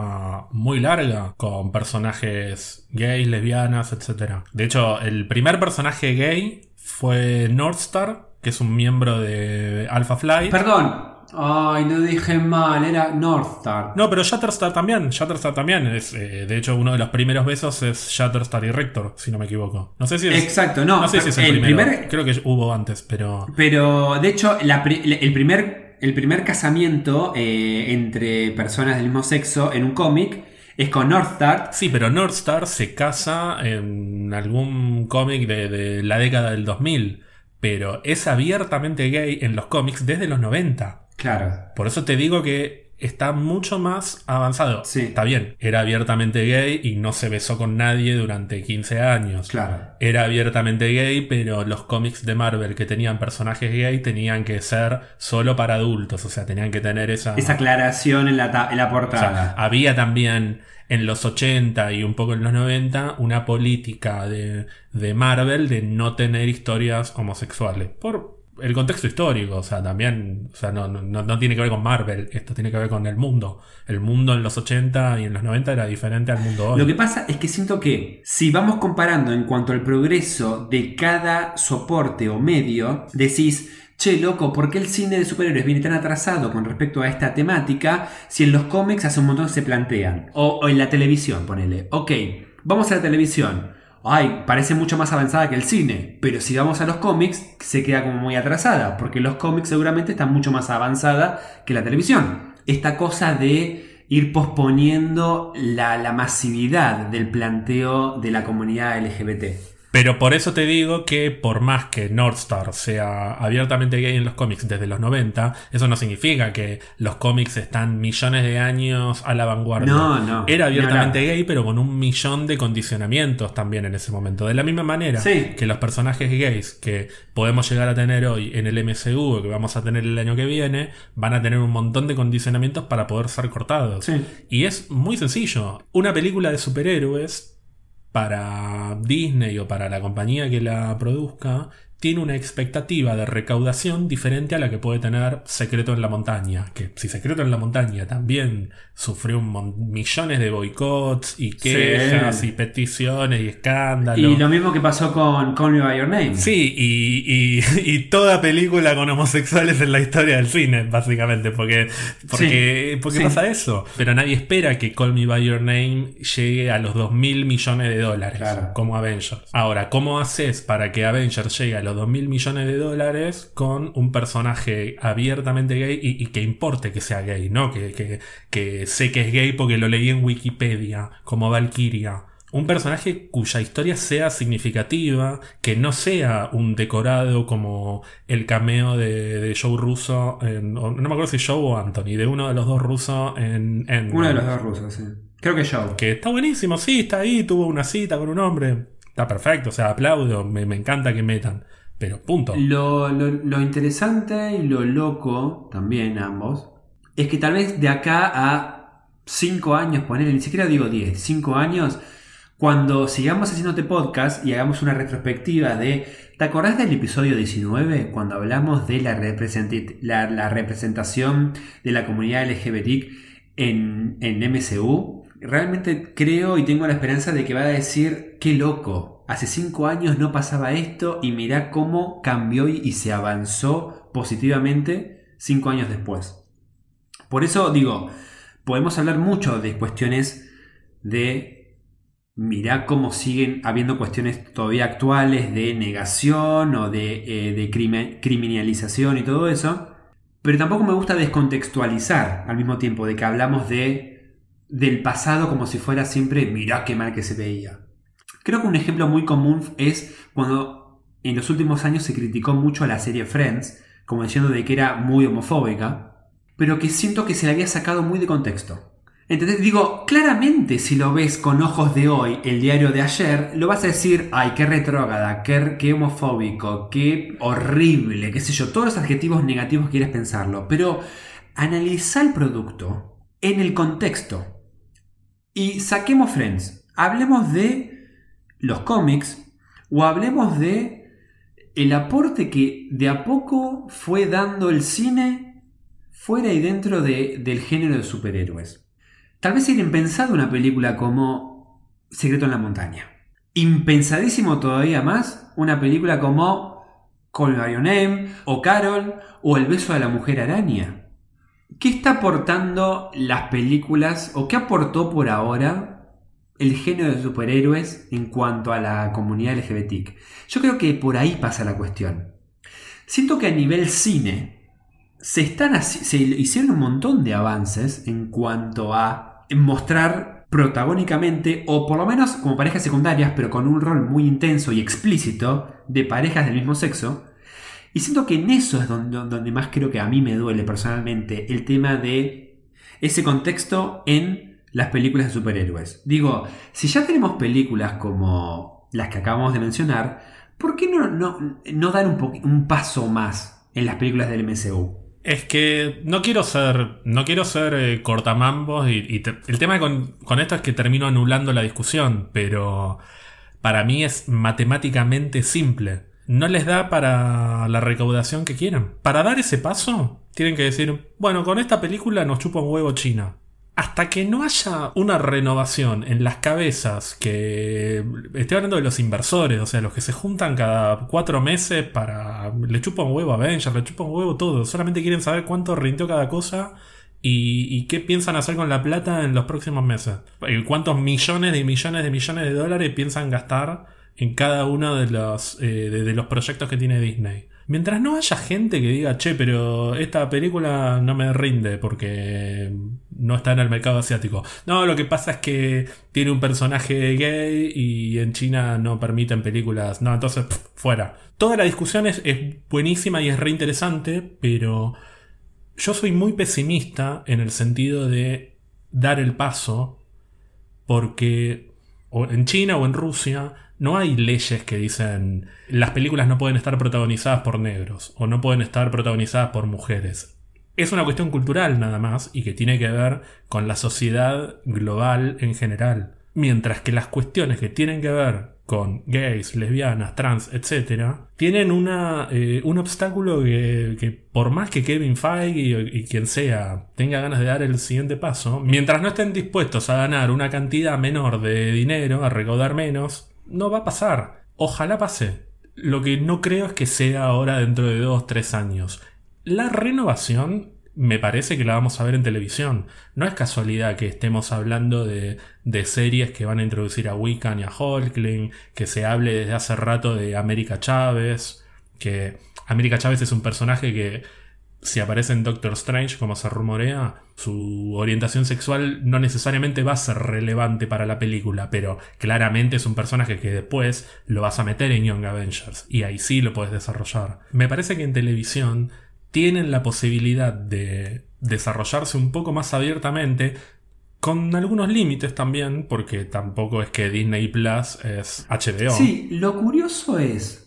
muy larga con personajes gays, lesbianas, etc. De hecho, el primer personaje gay fue Northstar, que es un miembro de Alpha Flight. Perdón, Ay, no dije mal, era Northstar. No, pero Shatterstar también. Shatterstar también. Es, eh, de hecho, uno de los primeros besos es Shatterstar y Rector, si no me equivoco. No sé si es. Exacto, no. No sé si es el, primero. Creo que hubo antes, pero. Pero, de hecho, el, primer, el primer casamiento eh, entre personas del mismo sexo en un cómic es con Northstar. Sí, pero Northstar se casa en algún cómic de, de la década del 2000. Pero es abiertamente gay en los cómics desde los 90. Claro. Por eso te digo que está mucho más avanzado. Sí. Está bien, era abiertamente gay y no se besó con nadie durante 15 años. Claro. Era abiertamente gay, pero los cómics de Marvel que tenían personajes gay tenían que ser solo para adultos, o sea, tenían que tener esa... Esa aclaración en la, en la portada. había también en los 80 y un poco en los 90 una política de, de Marvel de no tener historias homosexuales. Por el contexto histórico, o sea, también, o sea, no, no, tiene que ver con Marvel, esto tiene que ver con el mundo. El mundo en los 80 y en los 90 era diferente al mundo hoy. Lo que pasa es que siento que si vamos comparando en cuanto al progreso de cada soporte o medio, decís, che, loco, ¿por qué el cine de superhéroes viene tan atrasado con respecto a esta temática si en los cómics hace un montón se plantean? O, en la televisión, ponele. Ok, vamos a la televisión ay, parece mucho más avanzada que el cine, pero si vamos a los cómics, se queda como muy atrasada, porque los cómics seguramente están mucho más avanzada que la televisión. Esta cosa de ir posponiendo la, la masividad del planteo de la comunidad LGBT. Pero por eso te digo que por más que Northstar sea abiertamente gay en los cómics desde los 90, eso no significa que los cómics están millones de años a la vanguardia. No, no. Era abiertamente gay, pero con un millón de condicionamientos también en ese momento. De la misma manera que los personajes gays que podemos llegar a tener hoy en el MCU o que vamos a tener el año que viene, van a tener un montón de condicionamientos para poder ser cortados. Y es muy sencillo. Una película de superhéroes para Disney o para la compañía que la produzca tiene una expectativa de recaudación diferente a la que puede tener Secreto en la Montaña. Que si Secreto en la Montaña también sufrió millones de boicots y quejas y peticiones y escándalos. Y lo mismo que pasó con Call Me By Your Name. Sí, y, toda película con homosexuales en la historia del cine, básicamente. Porque, porque, porque pasa eso. Pero nadie espera que Call Me By Your Name llegue a los 2 mil millones de dólares como Avengers. Ahora, ¿cómo haces para que Avengers llegue a los 2 mil millones de dólares con un personaje abiertamente gay y, que importe que sea gay, ¿no? Que, que, sé que es gay porque lo leí en Wikipedia, como Valkyria. Un personaje cuya historia sea significativa, que no sea un decorado como el cameo de, Joe Russo, no me acuerdo si Joe o Anthony, de uno de los dos rusos en... uno de los dos rusos, sí. Creo que Joe. Que está buenísimo, sí, está ahí, tuvo una cita con un hombre. Está perfecto, o sea, aplaudo, me, me encanta que metan. Pero punto. Lo, interesante y lo loco, también ambos, es que tal vez de acá a 5 años, ponerle, ni siquiera digo 10, 5 años, cuando sigamos haciéndote podcast y hagamos una retrospectiva de, ¿te acordás del episodio 19 cuando hablamos de la, la, representación de la comunidad LGBT en, en MCU? Realmente creo y tengo la esperanza de que va a decir, qué loco, Hace cinco años no pasaba esto y mirá cómo cambió y se avanzó positivamente cinco años después. Por eso digo, podemos hablar mucho de cuestiones de, mirá cómo siguen habiendo cuestiones todavía actuales de negación o de, eh, criminalización y todo eso, pero tampoco me gusta descontextualizar al mismo tiempo de que hablamos de del pasado como si fuera siempre, mirá qué mal que se veía. Creo que un ejemplo muy común es cuando en los últimos años se criticó mucho a la serie Friends, como diciendo de que era muy homofóbica, pero que siento que se la había sacado muy de contexto. Entonces digo, claramente si lo ves con ojos de hoy, el diario de ayer, lo vas a decir, ay, qué retrógrada, qué, qué homofóbico, qué horrible, qué sé yo, todos los adjetivos negativos quieres pensarlo, pero analiza el producto en el contexto. Y saquemos Friends, hablemos de los cómics o hablemos de el aporte que de a poco fue dando el cine fuera y dentro del género de superhéroes. Tal vez sería impensado una película como Secreto en la Montaña. Impensadísimo todavía más una película como Call Me Name o Carol o El beso de la mujer araña. ¿Qué está aportando las películas o qué aportó por ahora el género de superhéroes en cuanto a la comunidad LGBT? Yo creo que por ahí pasa la cuestión. Siento que a nivel cine se, están se hicieron un montón de avances en cuanto a mostrar protagónicamente, o por lo menos como parejas secundarias, pero con un rol muy intenso y explícito de parejas del mismo sexo, y siento que en eso es donde, donde más creo que a mí me duele personalmente el tema de ese contexto en las películas de superhéroes. Digo, si ya tenemos películas como las que acabamos de mencionar, ¿por qué no, no, dar un, un paso más en las películas del MCU? Es que no quiero ser. No quiero ser eh, cortamambos. Y, el tema con, con, esto es que termino anulando la discusión. Pero para mí es matemáticamente simple no les da para la recaudación que quieran. Para dar ese paso, tienen que decir, bueno, con esta película nos chupa un huevo China. Hasta que no haya una renovación en las cabezas que... Estoy hablando de los inversores, o sea, los que se juntan cada cuatro meses para... Le chupa un huevo a Avengers, le chupa un huevo todo. Solamente quieren saber cuánto rindió cada cosa y, y, qué piensan hacer con la plata en los próximos meses. Cuántos millones de millones de millones de dólares piensan gastar en cada uno de los, eh, de, los proyectos que tiene Disney. Mientras no haya gente que diga, che, pero esta película no me rinde porque no está en el mercado asiático. No, lo que pasa es que tiene un personaje gay y en China no permiten películas. No, entonces, fuera. Toda la discusión es, es buenísima y es reinteresante, pero yo soy muy pesimista en el sentido de dar el paso porque o en China o en Rusia no hay leyes que dicen las películas no pueden estar protagonizadas por negros o no pueden estar protagonizadas por mujeres. Es una cuestión cultural nada más y que tiene que ver con la sociedad global en general. Mientras que las cuestiones que tienen que ver con gays, lesbianas, trans, etc., tienen una, eh, un obstáculo que, por más que Kevin Feige y, y, quien sea tenga ganas de dar el siguiente paso, mientras no estén dispuestos a ganar una cantidad menor de dinero, a recaudar menos, no va a pasar. Ojalá pase. Lo que no creo es que sea ahora dentro de dos, tres años. La renovación me parece que la vamos a ver en televisión. No es casualidad que estemos hablando de, de series que van a introducir a Wiccan y a Hulkling, que se hable desde hace rato de América Chávez, que América Chávez es un personaje que si aparece en Doctor Strange, como se rumorea, su orientación sexual no necesariamente va a ser relevante para la película, pero claramente es un personaje que después lo vas a meter en Young Avengers y ahí sí lo puedes desarrollar. Me parece que en televisión tienen la posibilidad de desarrollarse un poco más abiertamente, con algunos límites también, porque tampoco es que Disney Plus es HBO. Sí, lo curioso es,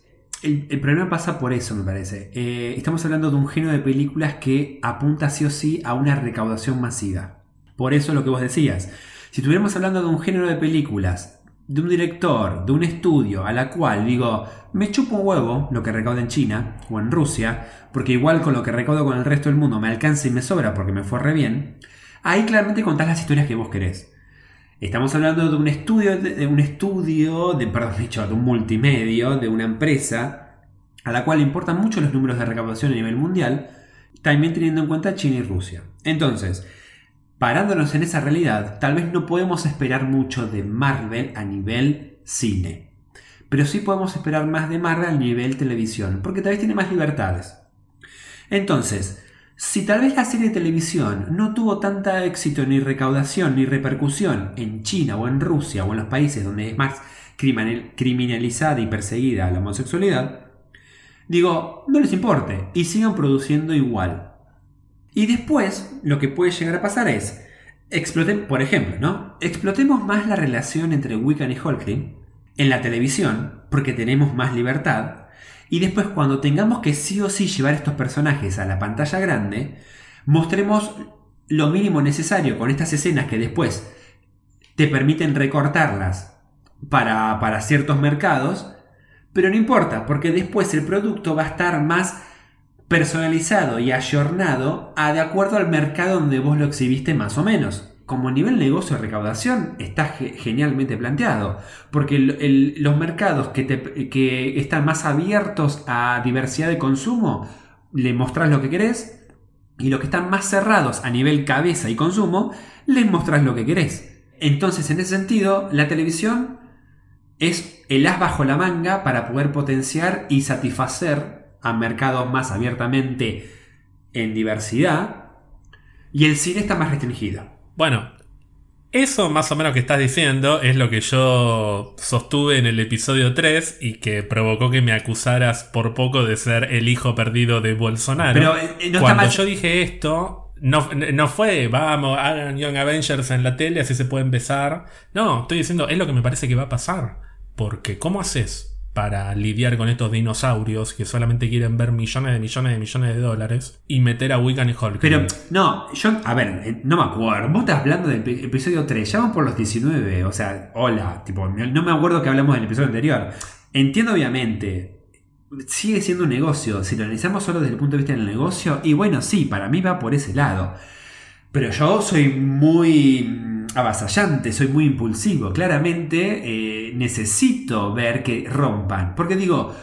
el, problema pasa por eso, me parece. Eh, estamos hablando de un género de películas que apunta sí o sí a una recaudación masiva. Por eso lo que vos decías. Si estuviéramos hablando de un género de películas, de un director, de un estudio, a la cual digo, me chupo un huevo lo que recauda en China o en Rusia, porque igual con lo que recaudo con el resto del mundo me alcanza y me sobra porque me fue re bien, ahí claramente contás las historias que vos querés. Estamos hablando de un estudio, de, un estudio, de, perdón, dicho, de un multimedio, de una empresa, a la cual importan mucho los números de recaudación a nivel mundial, también teniendo en cuenta China y Rusia. Entonces, parándonos en esa realidad, tal vez no podemos esperar mucho de Marvel a nivel cine. Pero sí podemos esperar más de Marvel a nivel televisión, porque tal vez tiene más libertades. Entonces, si tal vez la serie de televisión no tuvo tanta éxito ni recaudación ni repercusión en China o en Rusia o en los países donde es más criminalizada y perseguida la homosexualidad, digo, no les importe y sigan produciendo igual. Y después, lo que puede llegar a pasar es, exploten, por ejemplo, ¿no? Explotemos más la relación entre Wiccan y Holcrim en la televisión, porque tenemos más libertad, y después cuando tengamos que sí o sí llevar estos personajes a la pantalla grande, mostremos lo mínimo necesario con estas escenas que después te permiten recortarlas para, para ciertos mercados, pero no importa, porque después el producto va a estar más personalizado y ayornado a de acuerdo al mercado donde vos lo exhibiste más o menos. Como nivel negocio de recaudación está genialmente planteado, porque los mercados que, están más abiertos a diversidad de consumo, le mostrás lo que querés, y los que están más cerrados a nivel cabeza y consumo, les mostrás lo que querés. Entonces, en ese sentido, la televisión es el as bajo la manga para poder potenciar y satisfacer a mercados más abiertamente en diversidad y el cine está más restringido. Bueno, eso más o menos que estás diciendo es lo que yo sostuve en el episodio 3 y que provocó que me acusaras por poco de ser el hijo perdido de Bolsonaro. Pero eh, cuando yo dije esto, no, no, fue, vamos, hagan Young Avengers en la tele, así se puede empezar. No, estoy diciendo, es lo que me parece que va a pasar. Porque, ¿cómo haces? Para lidiar con estos dinosaurios que solamente quieren ver millones de millones de millones de dólares y meter a Wiccan y Hulk. Pero, no, yo, a ver, eh, no me acuerdo. Vos estás hablando del episodio 3, ya vamos por los 19. O sea, hola, tipo, no me acuerdo que hablamos del episodio anterior. Entiendo, obviamente. Sigue siendo un negocio. Si lo analizamos solo desde el punto de vista del negocio, y bueno, sí, para mí va por ese lado. Pero yo soy muy avasallante, soy muy impulsivo. Claramente eh, necesito ver que rompan. Porque digo,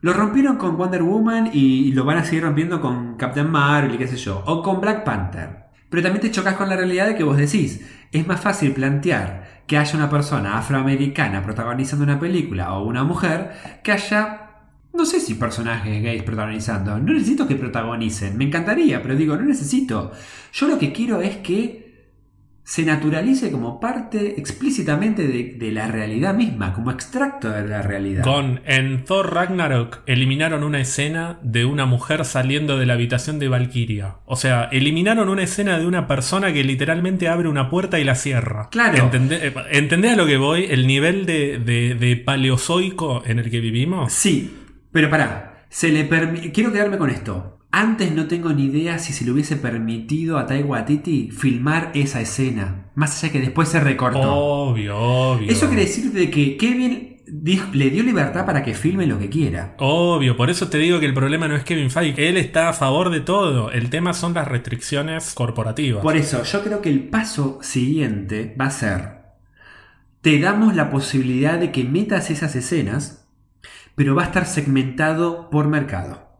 lo rompieron con Wonder Woman y lo van a seguir rompiendo con Captain Marvel y qué sé yo. O con Black Panther. Pero también te chocas con la realidad de que vos decís, es más fácil plantear que haya una persona afroamericana protagonizando una película o una mujer que haya no sé si personajes gays protagonizando. No necesito que protagonicen. Me encantaría, pero digo, no necesito. Yo lo que quiero es que se naturalice como parte explícitamente de, la realidad misma, como extracto de la realidad. Con en Thor Ragnarok eliminaron una escena de una mujer saliendo de la habitación de Valkyria. O sea, eliminaron una escena de una persona que literalmente abre una puerta y la cierra. Claro. ¿Entendés, a lo que voy? El nivel de, de, paleozoico en el que vivimos. Sí, pero pará. Se le Quiero quedarme con esto. Antes no tengo ni idea si se le hubiese permitido a Tai Waititi filmar esa escena. Más allá que después se recortó. Obvio, obvio. Eso quiere decir de que Kevin le dio libertad para que filme lo que quiera. Obvio, por eso te digo que el problema no es Kevin Feige. Él está a favor de todo. El tema son las restricciones corporativas. Por eso, yo creo que el paso siguiente va a ser... Te damos la posibilidad de que metas esas escenas, pero va a estar segmentado por mercado.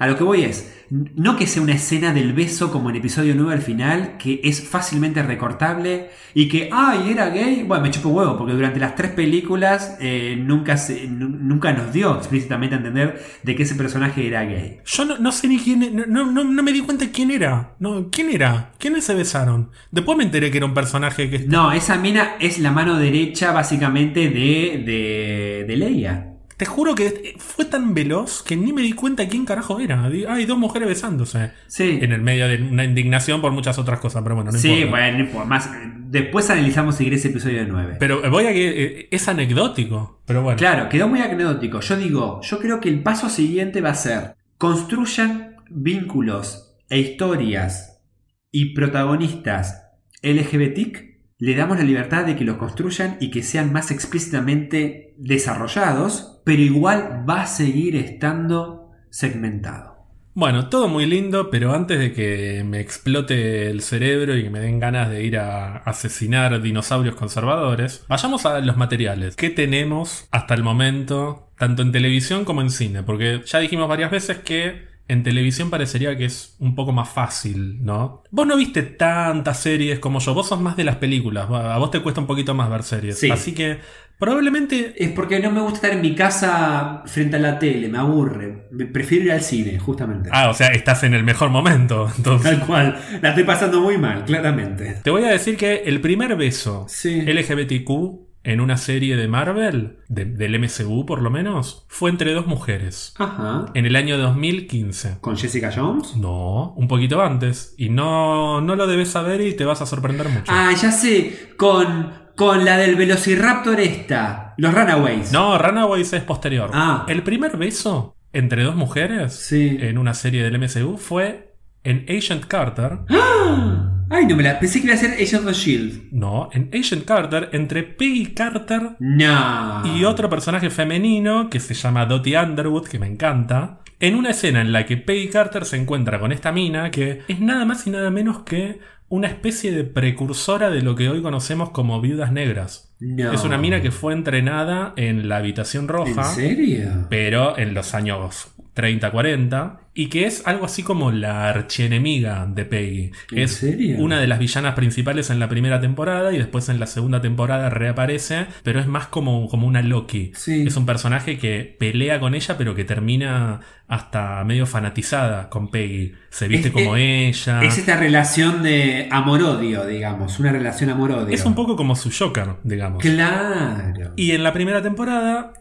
A lo que voy es, no que sea una escena del beso como en episodio 9 al final, que es fácilmente recortable y que, ay, era gay. Bueno, me chupo huevo, porque durante las tres películas eh, nunca, se, nunca nos dio explícitamente a entender de que ese personaje era gay. Yo no, sé ni quién, no, no, no, me di cuenta quién era. No, ¿Quién era? ¿Quiénes se besaron? Después me enteré que era un personaje que... No, esa mina es la mano derecha básicamente de, de, de Leia. Te juro que fue tan veloz que ni me di cuenta quién carajo era. Hay dos mujeres besándose. Sí. En el medio de una indignación por muchas otras cosas, pero bueno, no sí, bueno, Más, después analizamos seguir ese episodio de 9. Pero voy a que eh, es anecdótico. Pero bueno. Claro, quedó muy anecdótico. Yo digo, yo creo que el paso siguiente va a ser construyan vínculos e historias y protagonistas LGBTIC le damos la libertad de que los construyan y que sean más explícitamente desarrollados, pero igual va a seguir estando segmentado. Bueno, todo muy lindo, pero antes de que me explote el cerebro y que me den ganas de ir a asesinar dinosaurios conservadores, vayamos a los materiales. ¿Qué tenemos hasta el momento, tanto en televisión como en cine? Porque ya dijimos varias veces que en televisión parecería que es un poco más fácil, ¿no? Vos no viste tantas series como yo, vos sos más de las películas, a vos te cuesta un poquito más ver series. Sí. Así que probablemente Es porque no me gusta estar en mi casa frente a la tele, me aburre. Prefiero ir al cine, justamente. Ah, o sea, estás en el mejor momento. Entonces, Tal cual. La estoy pasando muy mal, claramente. te voy a decir que el primer beso Sí. LGBTQ en una serie de Marvel, de- del MCU por lo menos, fue entre dos mujeres. Ajá. En el año 2015. ¿Con Jessica Jones? No, un poquito antes. Y no, no lo debes saber y te vas a sorprender mucho. Ah, ya sé. Con, con la del Velociraptor esta. Los Runaways. No, Runaways es posterior. Ah. El primer beso entre dos mujeres Sí. en una serie del MCU fue en Agent Carter. ¡Ah! Ay, no me la. Pensé que iba a ser Agent of Shield. No, en Agent Carter entre Peggy Carter No. y otro personaje femenino que se llama Dottie Underwood, que me encanta. En una escena en la que Peggy Carter se encuentra con esta mina que es nada más y nada menos que una especie de precursora de lo que hoy conocemos como viudas negras. No. Es una mina que fue entrenada en la habitación ¿En roja, serio? pero en los años 30-40, y que es algo así como la archienemiga de Peggy. ¿En es serio? una de las villanas principales en la primera temporada y después en la segunda temporada reaparece, pero es más como, como una Loki. Sí. Es un personaje que pelea con ella, pero que termina hasta medio fanatizada con Peggy. Se viste Es- como ella. Es esta relación de amor-odio, digamos. Una relación amor-odio. Es un poco como su Joker, digamos. Claro. Y en la primera temporada,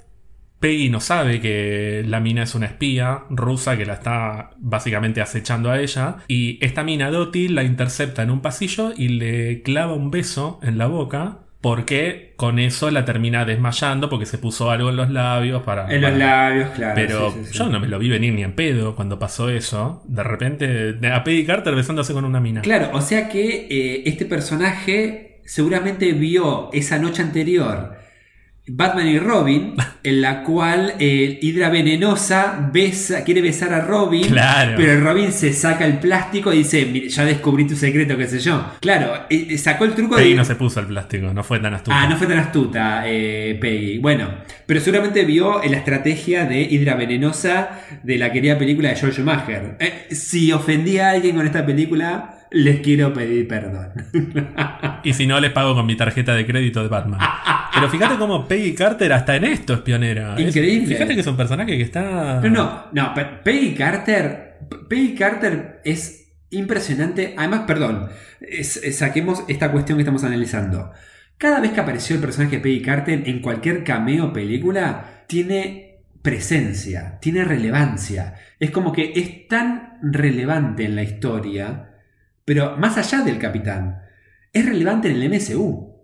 Peggy no sabe que la mina es una espía rusa que la está básicamente acechando a ella. Y esta mina, Dottie, la intercepta en un pasillo y le clava un beso en la boca. Porque con eso la termina desmayando porque se puso algo en los labios para... En los labios, claro. Pero sí, sí, sí. yo no me lo vi venir ni en pedo cuando pasó eso. De repente, a Peggy Carter besándose con una mina. Claro, o sea que eh, este personaje seguramente vio esa noche anterior Batman y Robin, en la cual eh, Hidra Venenosa besa, quiere besar a Robin, Claro. pero Robin se saca el plástico y dice, "Mire, ya descubrí tu secreto, qué sé yo. Claro, eh, eh, sacó el truco Peggy de... no se puso el plástico, no fue tan astuta. Ah, no fue tan astuta, eh, Peggy. Bueno, pero seguramente vio la estrategia de Hidra Venenosa de la querida película de George. Eh, si ofendí a alguien con esta película, les quiero pedir perdón. Y si no, les pago con mi tarjeta de crédito de Batman. Pero fíjate cómo Peggy Carter hasta en esto es pionera. Es- Increíble. fíjate que es un personaje que está... No, no, no, Pe- Peggy Carter. Peggy Carter es impresionante. Además, perdón, es- es- saquemos esta cuestión que estamos analizando. Cada vez que apareció el personaje de Peggy Carter en cualquier cameo o película, tiene presencia, tiene relevancia. Es como que es tan relevante en la historia, pero más allá del capitán, es relevante en el MCU.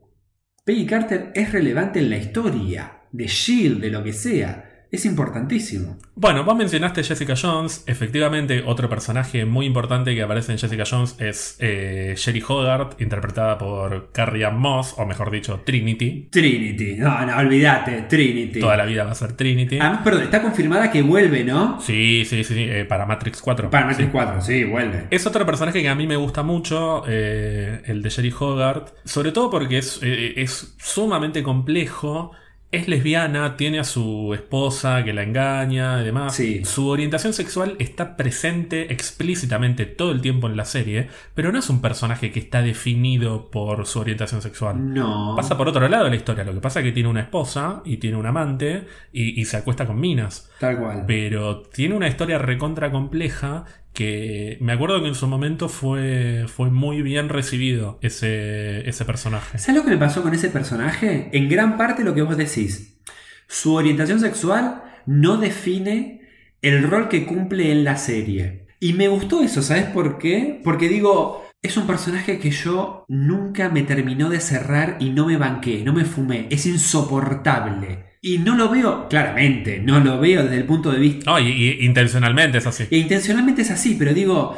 Peggy Carter es relevante en la historia, de Shield, de lo que sea. Es importantísimo. Bueno, vos mencionaste Jessica Jones. Efectivamente, otro personaje muy importante que aparece en Jessica Jones es eh, Sherry Hogarth, interpretada por Carrie Ann Moss, o mejor dicho, Trinity. Trinity. No, no, olvídate. Trinity. Toda la vida va a ser Trinity. Ah, perdón, está confirmada que vuelve, ¿no? Sí, sí, sí, eh, para Matrix 4. Para Matrix Sí. 4, sí, vuelve. Es otro personaje que a mí me gusta mucho, eh, el de Sherry Hogarth, sobre todo porque es, eh, es sumamente complejo. Es lesbiana, tiene a su esposa que la engaña y demás. Sí. Su orientación sexual está presente explícitamente todo el tiempo en la serie, pero no es un personaje que está definido por su orientación sexual. No. Pasa por otro lado de la historia. Lo que pasa es que tiene una esposa y tiene un amante y, y se acuesta con minas. Tal cual. Pero tiene una historia recontra compleja que me acuerdo que en su momento fue, fue muy bien recibido ese, ese personaje. ¿Sabes lo que me pasó con ese personaje? En gran parte lo que vos decís. Su orientación sexual no define el rol que cumple en la serie. Y me gustó eso, ¿sabes por qué? Porque digo, es un personaje que yo nunca me terminó de cerrar y no me banqué, no me fumé. Es insoportable. Y no lo veo, claramente, no lo veo desde el punto de vista No, y, y intencionalmente es así. e intencionalmente es así, pero digo,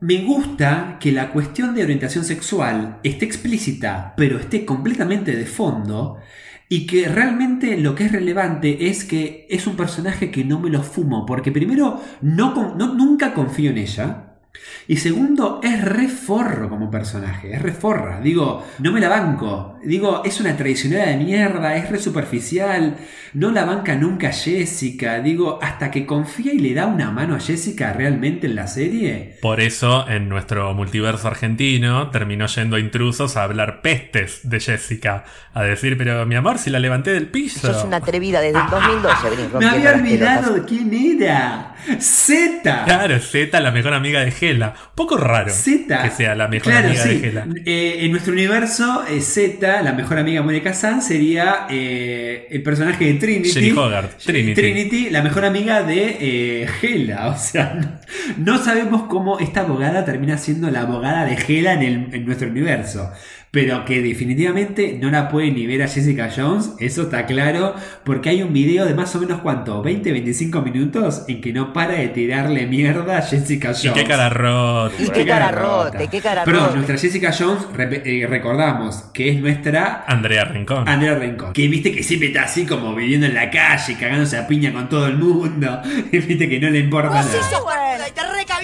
me gusta que la cuestión de orientación sexual esté explícita, pero esté completamente de fondo, y que realmente lo que es relevante es que es un personaje que no me lo fumo, porque primero no, no- nunca confío en ella, Y segundo, es re forro como personaje, es re forra. Digo, no me la banco. Digo, es una traicionera de mierda, es re superficial. No la banca nunca Jessica. Digo, hasta que confía y le da una mano a Jessica realmente en la serie. Por eso, en nuestro multiverso argentino, terminó yendo a intrusos a hablar pestes de Jessica. A decir, pero mi amor, si la levanté del piso. Sos una atrevida desde el 2012, venís Me había olvidado de quién era. Z. Claro, Z, la mejor amiga de Gela. Poco raro Z. que sea la mejor Claro, amiga sí. de Gela. Eh, en nuestro universo, eh, Z, la mejor amiga de Mónica San, sería eh, el personaje de Trinity. Jenny Hogarth, Trinity. la mejor amiga de eh, Gela. O sea, no, no sabemos cómo esta abogada termina siendo la abogada de Gela en, el- en nuestro universo. Pero que definitivamente no la puede ni ver a Jessica Jones, eso está claro, porque hay un video de más o menos cuánto, 20, 25 minutos en que no para de tirarle mierda a Jessica Jones. Y qué cara rota. Y qué cara rote, qué cara Perdón, rote. nuestra Jessica Jones, eh, recordamos que es nuestra Andrea Rincón. Andrea Rincón. Que viste que siempre está así como viviendo en la calle, cagándose a piña con todo el mundo. Y viste que no le importa nada.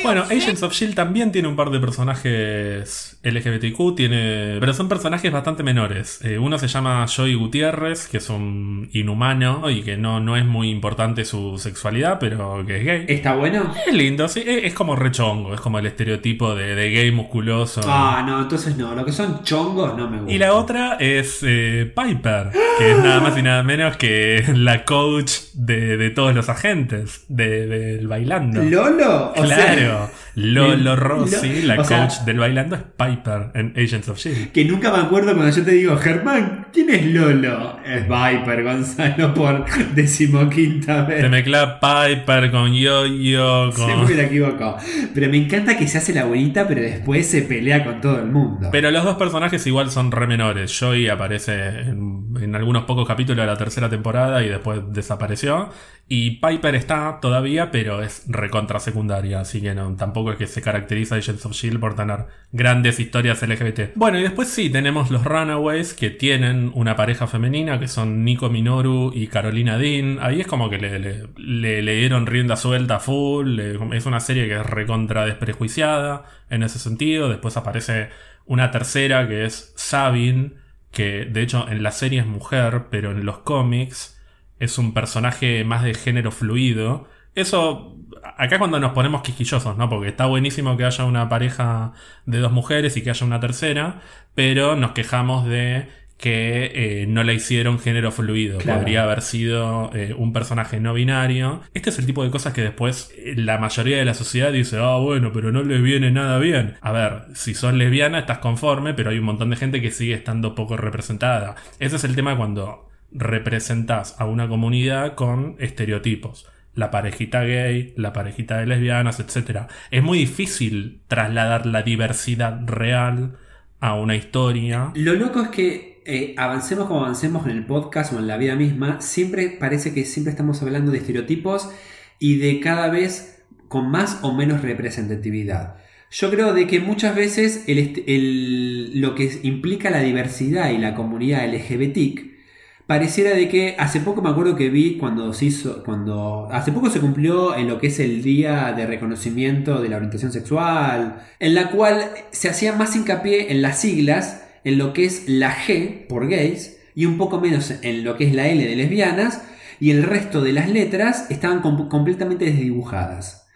Bueno, Agents of Shield también tiene un par de personajes LGBTQ, tiene, pero son personajes bastante menores. Eh, uno se llama Joey Gutiérrez, que es un inhumano y que no, no es muy importante su sexualidad, pero que es gay. ¿Está bueno? Es lindo, sí, es, es como rechongo, es como el estereotipo de, de gay musculoso. Ah, no, entonces no. Lo que son chongos no me gusta. Y la otra es eh, Piper, que es nada más y nada menos que la coach de, de todos los agentes de- del bailando. ¿Lolo? O sea, Claro, Lolo Lo- Rossi, la o sea- coach del bailando, es Piper en Agents of Shield. que nunca me acuerdo cuando yo te digo, Germán, ¿quién es Lolo? Es Viper Gonzalo por decimoquinta vez. Se mezcla Piper con Yo-Yo, con... Siempre me la equivoco. Pero me encanta que se hace la buenita, pero después se pelea con todo el mundo. Pero los dos personajes igual son re menores. Joey aparece en, en algunos pocos capítulos de la tercera temporada y después desapareció. Y Piper está todavía, pero es recontra secundaria. Así que no, tampoco es que se caracteriza Agents of Shield por tener grandes historias LGBT. Bueno, y después sí, tenemos los Runaways que tienen una pareja femenina que son Nico Minoru y Carolina Dean. Ahí es como que le, le, le- le dieron rienda suelta full. es una serie que es recontra desprejuiciada en ese sentido. Después aparece una tercera que es Sabine, que de hecho en la serie es mujer, pero en los cómics es un personaje más de género fluido. Eso, acá cuando nos ponemos quisquillosos, ¿no? Porque está buenísimo que haya una pareja de dos mujeres y que haya una tercera, pero nos quejamos de que eh, no la hicieron género fluido. Claro. Podría haber sido eh, un personaje no binario. Este es el tipo de cosas que después eh, la mayoría de la sociedad dice, ah, bueno, pero no les viene nada bien. A ver, si sos lesbiana estás conforme, pero hay un montón de gente que sigue estando poco representada. Ese es el tema cuando representás a una comunidad con estereotipos. La parejita gay, la parejita de lesbianas, etc. Es muy difícil trasladar la diversidad real a una historia. Lo loco es que eh, avancemos como avancemos en el podcast o en la vida misma, siempre parece que siempre estamos hablando de estereotipos y de cada vez con más o menos representatividad. Yo creo de que muchas veces lo que implica la diversidad y la comunidad LGBT pareciera de que hace poco me acuerdo que vi cuando se hizo, cuando hace poco se cumplió en lo que es el día de reconocimiento de la orientación sexual, en la cual se hacía más hincapié en las siglas, en lo que es la G por gays y un poco menos en lo que es la L de lesbianas y el resto de las letras estaban com- completamente desdibujadas.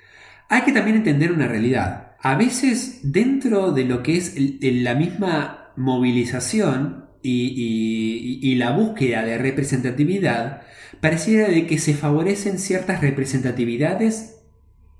Hay que también entender una realidad. A veces dentro de lo que es la misma movilización y, y- la búsqueda de representatividad, pareciera de que se favorecen ciertas representatividades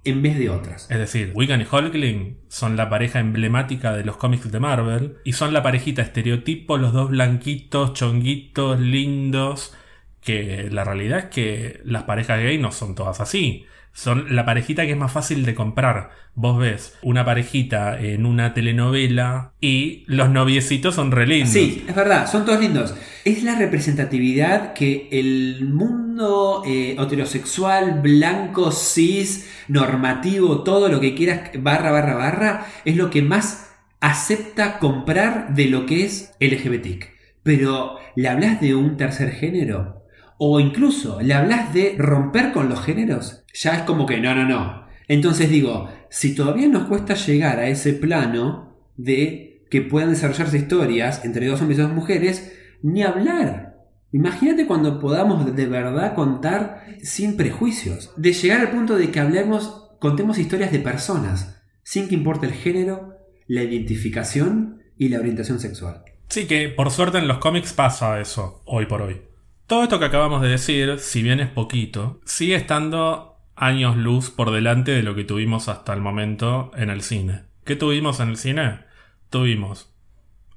en vez de otras. Es decir, Wiccan y Hulkling son la pareja emblemática de los cómics de Marvel y son la parejita estereotipo, los dos blanquitos, chonguitos, lindos, que la realidad es que las parejas gay no son todas así. Son la parejita que es más fácil de comprar. Vos ves una parejita en una telenovela y los noviecitos son re lindos. Sí, es verdad, son todos lindos. Es la representatividad que el mundo eh, heterosexual, blanco, cis, normativo, todo lo que quieras, barra, barra, barra, es lo que más acepta comprar de lo que es LGBT. Pero, ¿le hablas de un tercer género? O incluso, ¿le hablas de romper con los géneros? Ya es como que no, no, no. Entonces digo, si todavía nos cuesta llegar a ese plano de que puedan desarrollarse historias entre dos hombres y dos mujeres, ni hablar. Imagínate cuando podamos de verdad contar sin prejuicios, de llegar al punto de que hablemos, contemos historias de personas, sin que importe el género, la identificación y la orientación sexual. Sí, que por suerte en los cómics pasa eso, hoy por hoy. Todo esto que acabamos de decir, si bien es poquito, sigue estando años luz por delante de lo que tuvimos hasta el momento en el cine. ¿Qué tuvimos en el cine? Tuvimos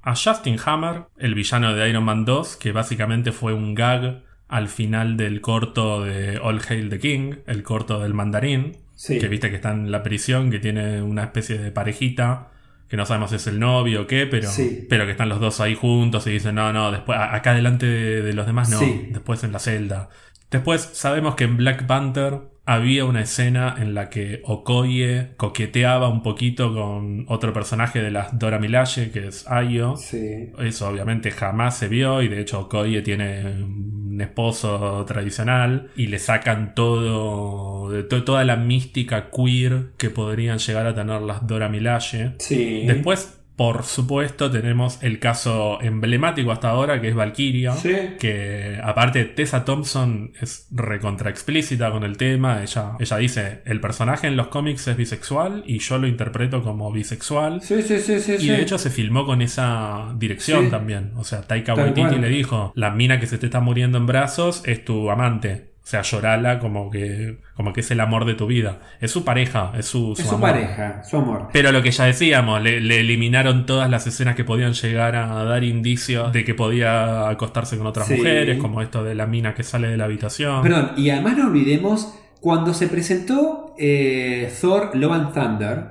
a Justin Hammer, el villano de Iron Man 2, que básicamente fue un gag al final del corto de All Hail the King, el corto del mandarín, Sí. que viste que está en la prisión, que tiene una especie de parejita, que no sabemos si es el novio o qué, pero, Sí. pero que están los dos ahí juntos y dicen, no, no, después, acá delante de, de los demás no, Sí. después en la celda. Después sabemos que en Black Panther había una escena en la que Okoye coqueteaba un poquito con otro personaje de las Dora Milaje, que es Ayo. Sí. Eso obviamente jamás se vio y de hecho Okoye tiene un esposo tradicional y le sacan todo, to- toda la mística queer que podrían llegar a tener las Dora Milaje. Sí. Después, por supuesto, tenemos el caso emblemático hasta ahora que es Valkyria. Sí. Que aparte Tessa Thompson es recontra explícita con el tema. Ella, ella dice, el personaje en los cómics es bisexual y yo lo interpreto como bisexual. Sí, sí, sí, sí. Y sí. de hecho se filmó con esa dirección Sí. también. O sea, Taika Waititi le dijo, la mina que se te está muriendo en brazos es tu amante. O sea, llorala como que, como que es el amor de tu vida. Es su pareja, es su, es su amor. pareja, su amor. Pero lo que ya decíamos, le, le eliminaron todas las escenas que podían llegar a dar indicios de que podía acostarse con otras Sí. mujeres, como esto de la mina que sale de la habitación. Perdón, y además no olvidemos cuando se presentó eh, Thor Love and Thunder,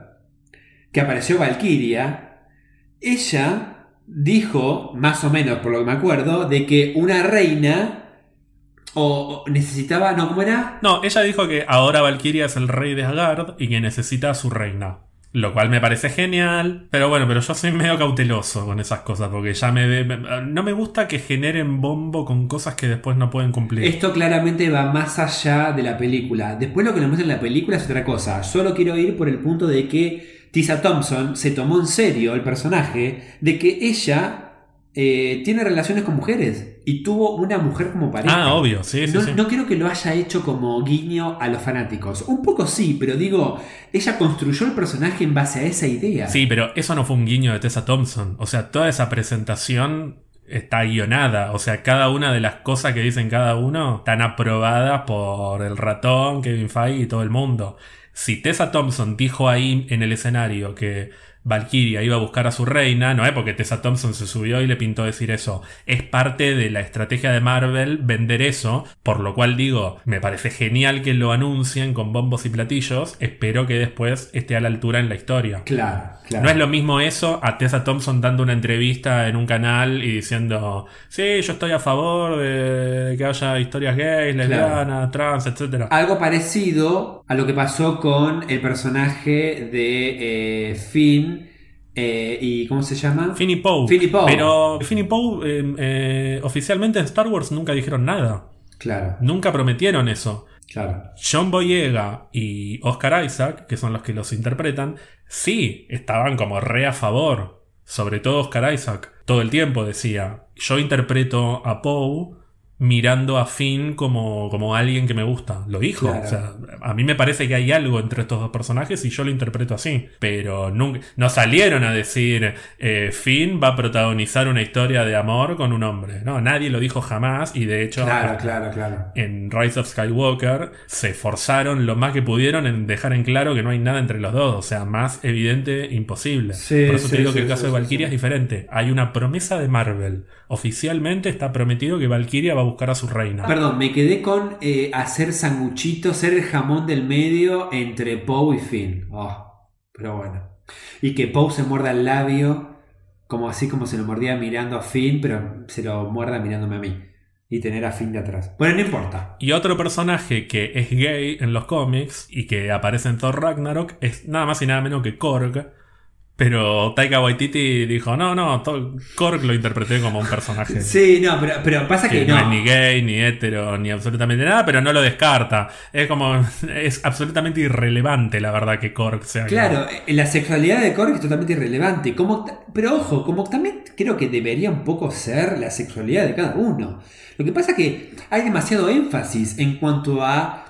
que apareció Valkyria, ella dijo, más o menos por lo que me acuerdo, de que una reina o, o necesitaba, no, ¿cómo era? No, ella dijo que ahora Valkyria es el rey de Asgard y que necesita a su reina. Lo cual me parece genial. Pero bueno, pero yo soy medio cauteloso con esas cosas. Porque ya me, ve- me- no me gusta que generen bombo con cosas que después no pueden cumplir. Esto claramente va más allá de la película. Después lo que nos muestra en la película es otra cosa. Solo quiero ir por el punto de que Tisa Thompson se tomó en serio el personaje de que ella eh, tiene relaciones con mujeres y tuvo una mujer como pareja. Ah, obvio, sí, sí, no, sí. no creo que lo haya hecho como guiño a los fanáticos. Un poco sí, pero digo, ella construyó el personaje en base a esa idea. Sí, pero eso no fue un guiño de Tessa Thompson. O sea, toda esa presentación está guionada. O sea, cada una de las cosas que dicen cada uno están aprobadas por el ratón, Kevin Feige y todo el mundo. Si Tessa Thompson dijo ahí en el escenario que Valkyria iba a buscar a su reina, no es porque Tessa Thompson se subió y le pintó decir eso. Es parte de la estrategia de Marvel vender eso, por lo cual digo, me parece genial que lo anuncien con bombos y platillos. Espero que después esté a la altura en la historia. Claro, claro. No es lo mismo eso a Tessa Thompson dando una entrevista en un canal y diciendo, sí, yo estoy a favor de que haya historias gays, lesbianas, trans, etc. Algo parecido a lo que pasó con el personaje de eh, Finn eh, y ¿cómo se llama? Finny Poe. Finny Poe. Pero Finny Poe eh, eh, oficialmente en Star Wars nunca dijeron nada. Claro, Nunca prometieron eso. claro. John Boyega y Oscar Isaac, que son los que los interpretan, sí, estaban como re a favor. Sobre todo Oscar Isaac. Todo el tiempo decía, yo interpreto a Poe mirando a Finn como, como alguien que me gusta. Lo dijo. Claro. O sea, a mí me parece que hay algo entre estos dos personajes y yo lo interpreto así. Pero nunca, no salieron a decir, eh, Finn va a protagonizar una historia de amor con un hombre. No, nadie lo dijo jamás y de hecho Claro, claro, claro. en Rise of Skywalker se esforzaron lo más que pudieron en dejar en claro que no hay nada entre los dos. O sea, más evidente, imposible. Sí, Por eso sí, te digo sí, que el caso de Valkyria es diferente. Hay una promesa de Marvel. Oficialmente está prometido que Valkyria va a buscar a su reina. Perdón, me quedé con eh, hacer sanguchitos, ser el jamón del medio entre Poe y Finn. Oh, pero bueno. Y que Poe se muerda el labio, como así como se lo mordía mirando a Finn, pero se lo muerda mirándome a mí. Y tener a Finn de atrás. Bueno, no importa. Y otro personaje que es gay en los cómics y que aparece en Thor Ragnarok es nada más y nada menos que Korg. Pero Taika Waititi dijo, no, no, Korg lo interpreté como un personaje. Sí, no, pero, pero pasa Que que no. no. es ni gay, ni hetero, ni absolutamente nada, pero no lo descarta. Es como. Es absolutamente irrelevante, la verdad, que Korg sea. Claro, eh, la sexualidad de Korg es totalmente irrelevante. Como, pero ojo, como también creo que debería un poco ser la sexualidad de cada uno. Lo que pasa es que hay demasiado énfasis en cuanto a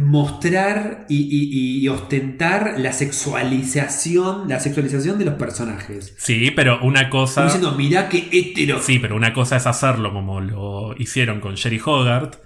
mostrar y, y- y ostentar la sexualización, la sexualización de los personajes. Sí, pero una Como cosa. diciendo, mirá qué hetero. Sí, pero una cosa es hacerlo como lo hicieron con Sherry Hogarth,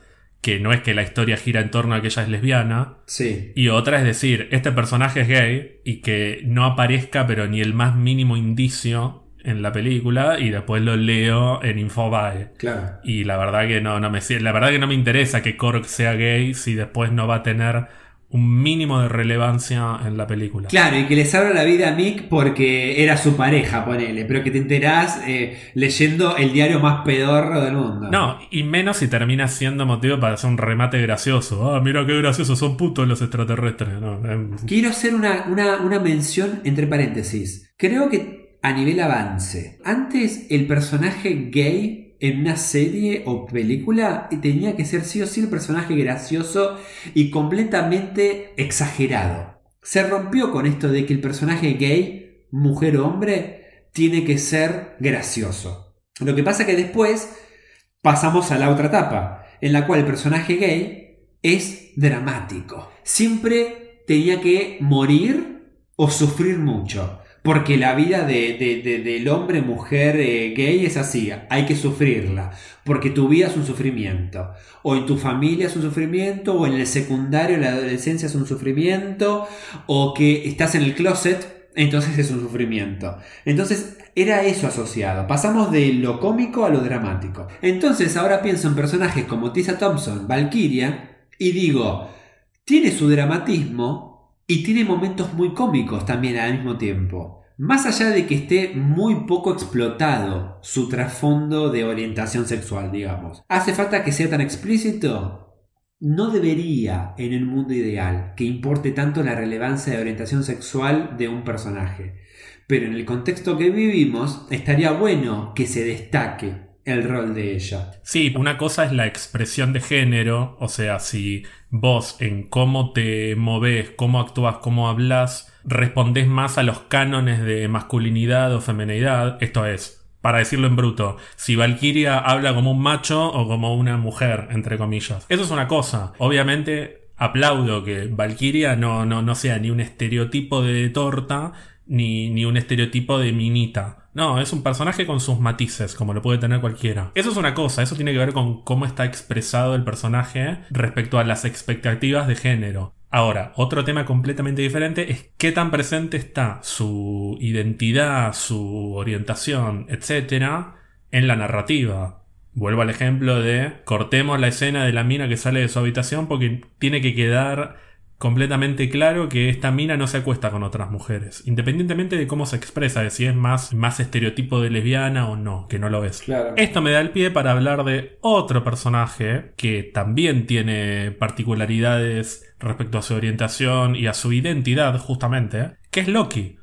que no es que la historia gira en torno a que ella es lesbiana. Sí. Y otra es decir, este personaje es gay y que no aparezca, pero ni el más mínimo indicio en la película, y después lo leo en Infobae. Claro. Y la verdad que no, no me la verdad que no me interesa que Korg sea gay si después no va a tener un mínimo de relevancia en la película. Claro, y que le salva la vida a Mick porque era su pareja, ponele, pero que te enterás eh, leyendo el diario más pedorro del mundo. No, y menos si termina siendo motivo para hacer un remate gracioso. Ah, mira qué gracioso, son putos los extraterrestres. No, em, Quiero hacer una, una, una mención entre paréntesis. Creo que a nivel avance, antes el personaje gay en una serie o película tenía que ser sí o sí el personaje gracioso y completamente exagerado. Se rompió con esto de que el personaje gay, mujer o hombre, tiene que ser gracioso. Lo que pasa que después pasamos a la otra etapa, en la cual el personaje gay es dramático. Siempre tenía que morir o sufrir mucho. Porque la vida de, de- de- del hombre, mujer, eh, gay es así, hay que sufrirla. Porque tu vida es un sufrimiento. O en tu familia es un sufrimiento, o en el secundario, en la adolescencia es un sufrimiento, o que estás en el closet, entonces es un sufrimiento. Entonces era eso asociado. Pasamos de lo cómico a lo dramático. Entonces ahora pienso en personajes como Tessa Thompson, Valkyria, y digo, tiene su dramatismo y tiene momentos muy cómicos también al mismo tiempo. Más allá de que esté muy poco explotado su trasfondo de orientación sexual, digamos. ¿Hace falta que sea tan explícito? No debería, en el mundo ideal, que importe tanto la relevancia de orientación sexual de un personaje. Pero en el contexto que vivimos, estaría bueno que se destaque el rol de ella. Sí, una cosa es la expresión de género, o sea, si vos en cómo te moves, cómo actúas, cómo hablas, respondés más a los cánones de masculinidad o feminidad, esto es, para decirlo en bruto, si Valkyria habla como un macho o como una mujer, entre comillas. Eso es una cosa. Obviamente, aplaudo que Valkyria no, no, no sea ni un estereotipo de torta, ni, ni un estereotipo de minita. No, es un personaje con sus matices, como lo puede tener cualquiera. Eso es una cosa, eso tiene que ver con cómo está expresado el personaje respecto a las expectativas de género. Ahora, otro tema completamente diferente es qué tan presente está su identidad, su orientación, etcétera, en la narrativa. Vuelvo al ejemplo de cortemos la escena de la mina que sale de su habitación porque tiene que quedar completamente claro que esta mina no se acuesta con otras mujeres, independientemente de cómo se expresa, de si es más, más estereotipo de lesbiana o no, que no lo es. Claro. Esto me da el pie para hablar de otro personaje que también tiene particularidades respecto a su orientación y a su identidad, justamente, que es Loki.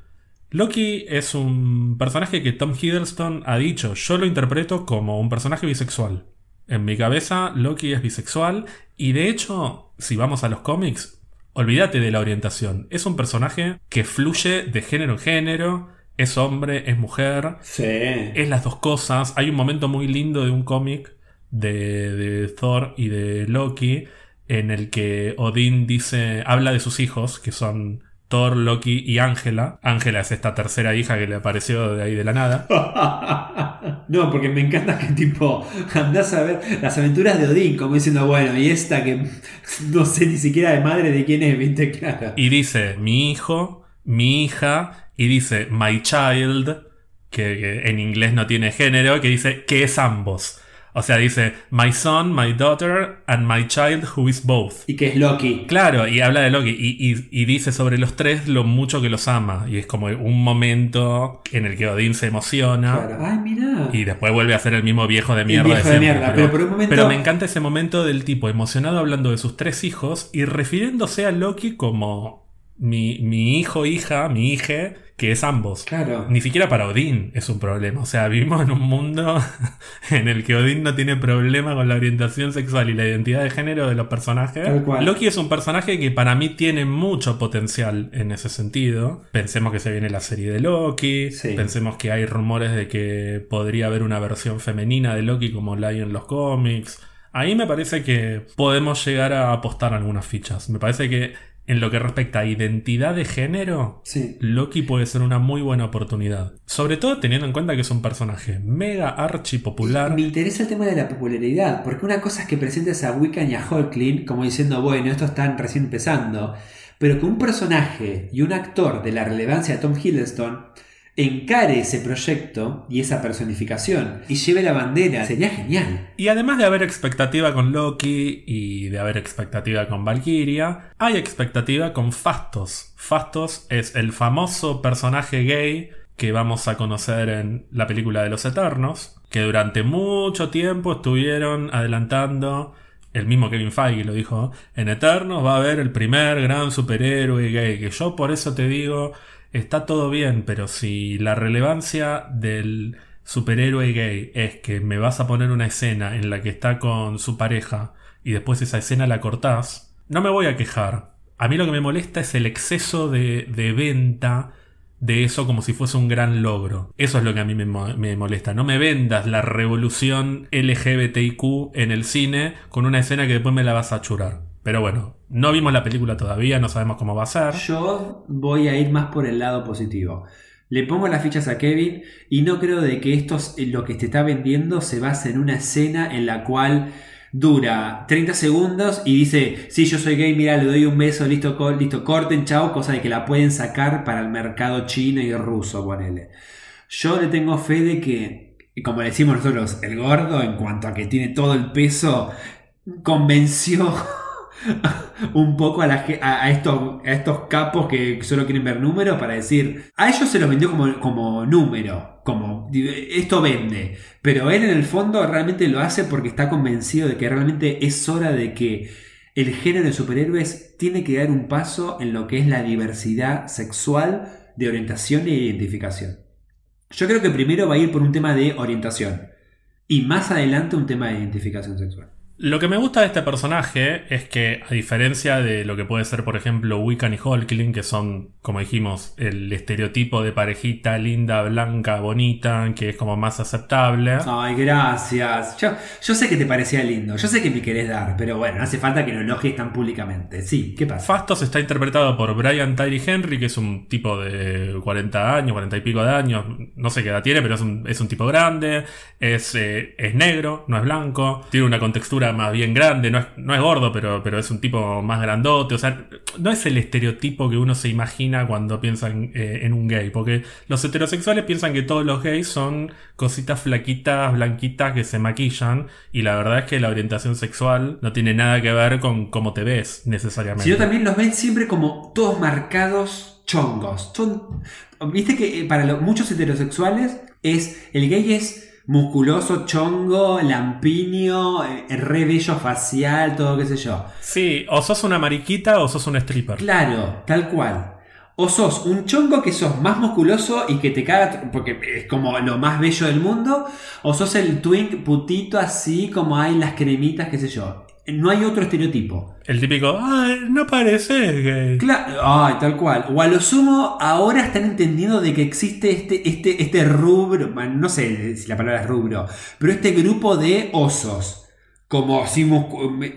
Loki es un personaje que Tom Hiddleston ha dicho, yo lo interpreto como un personaje bisexual. En mi cabeza, Loki es bisexual y de hecho, si vamos a los cómics, olvídate de la orientación. Es un personaje que fluye de género en género, es hombre, es mujer, Sí. es las dos cosas. Hay un momento muy lindo de un cómic de, de Thor y de Loki en el que Odín dice, habla de sus hijos, que son Thor, Loki y Ángela. Ángela es esta tercera hija que le apareció de ahí de la nada. no, porque me encanta que tipo andás a ver las aventuras de Odín, como diciendo, bueno, y esta que no sé ni siquiera de madre de quién es, viste, claro. Y dice, mi hijo, mi hija, y dice, my child, que, que en inglés no tiene género, que dice, que es ambos. O sea, dice, my son, my daughter, and my child who is both. Y que es Loki. Claro, y habla de Loki y, y- y dice sobre los tres lo mucho que los ama. Y es como un momento en el que Odín se emociona. Claro. Ay, mirá. Y después vuelve a ser el mismo viejo de mierda. viejo de siempre, mierda, pero por un momento- pero me encanta ese momento del tipo emocionado hablando de sus tres hijos y refiriéndose a Loki como mi, mi hijo, hija, mi hija, que es ambos. Claro. Ni siquiera para Odín es un problema. O sea, vivimos en un mundo en el que Odín no tiene problema con la orientación sexual y la identidad de género de los personajes. Tal cual. Loki es un personaje que para mí tiene mucho potencial en ese sentido. Pensemos que se viene la serie de Loki. Sí. Pensemos que hay rumores de que podría haber una versión femenina de Loki como la hay en los cómics. Ahí me parece que podemos llegar a apostar algunas fichas. Me parece que en lo que respecta a identidad de género, Sí. Loki puede ser una muy buena oportunidad. Sobre todo teniendo en cuenta que es un personaje mega archi popular. Me interesa el tema de la popularidad, porque una cosa es que presentes a Wiccan y a Hulkling como diciendo, bueno, estos están recién empezando, pero que un personaje y un actor de la relevancia de Tom Hiddleston encare ese proyecto y esa personificación y lleve la bandera, sería genial. Y además de haber expectativa con Loki y de haber expectativa con Valkyria, hay expectativa con Fastos. Fastos es el famoso personaje gay que vamos a conocer en la película de los Eternos, que durante mucho tiempo estuvieron adelantando, el mismo Kevin Feige lo dijo, en Eternos va a haber el primer gran superhéroe gay, que yo por eso te digo, está todo bien, pero si la relevancia del superhéroe gay es que me vas a poner una escena en la que está con su pareja y después esa escena la cortás, no me voy a quejar. A mí lo que me molesta es el exceso de, de venta de eso como si fuese un gran logro. Eso es lo que a mí me, me molesta. No me vendas la revolución LGBTIQ en el cine con una escena que después me la vas a churar. Pero bueno, no vimos la película todavía, no sabemos cómo va a ser. Yo voy a ir más por el lado positivo. Le pongo las fichas a Kevin y no creo de que esto, lo que te está vendiendo, se base en una escena en la cual dura 30 segundos y dice, sí, yo soy gay, mira, le doy un beso, listo, co- listo, corten, chao, cosa de que la pueden sacar para el mercado chino y ruso, ponele. Yo le tengo fe de que, como decimos nosotros, el gordo, en cuanto a que tiene todo el peso, convenció un poco a, la estos capos que solo quieren ver números para decir, a ellos se los vendió como, como número, como esto vende, pero él en el fondo realmente lo hace porque está convencido de que realmente es hora de que el género de superhéroes tiene que dar un paso en lo que es la diversidad sexual de orientación e identificación. Yo creo que primero va a ir por un tema de orientación y más adelante un tema de identificación sexual. Lo que me gusta de este personaje es que, a diferencia de lo que puede ser, por ejemplo, Wiccan y Hulkling, que son, como dijimos, el estereotipo de parejita linda, blanca, bonita, que es como más aceptable. Ay, gracias. Yo, yo sé que te parecía lindo, yo sé que me querés dar, pero bueno, no hace falta que lo elogies tan públicamente. Sí, ¿qué pasa? Fastos está interpretado por Brian Tyree Henry, que es un tipo de 40 años, 40 y pico de años, no sé qué edad tiene, pero es un, es un tipo grande, es, eh, es negro, no es blanco, tiene una contextura más bien grande, no es, no es gordo, pero, pero es un tipo más grandote, o sea, no es el estereotipo que uno se imagina cuando piensa en, eh, en un gay, porque los heterosexuales piensan que todos los gays son cositas flaquitas, blanquitas que se maquillan, y la verdad es que la orientación sexual no tiene nada que ver con cómo te ves necesariamente. Sino también los ven siempre como todos marcados chongos. Viste que eh, para muchos heterosexuales es el gay es musculoso, chongo, lampiño, eh, re bello facial, todo qué sé yo. Sí, o sos una mariquita o sos un stripper. Claro, tal cual. O sos un chongo que sos más musculoso y que te caga porque es como lo más bello del mundo. O sos el twink putito así como hay las cremitas, qué sé yo. No hay otro estereotipo. El típico, ay, no parece gay. Claro, ay, tal cual. O a lo sumo, ahora están entendiendo de que existe este, este, este rubro, bueno, no sé si la palabra es rubro, pero este grupo de osos. Como así,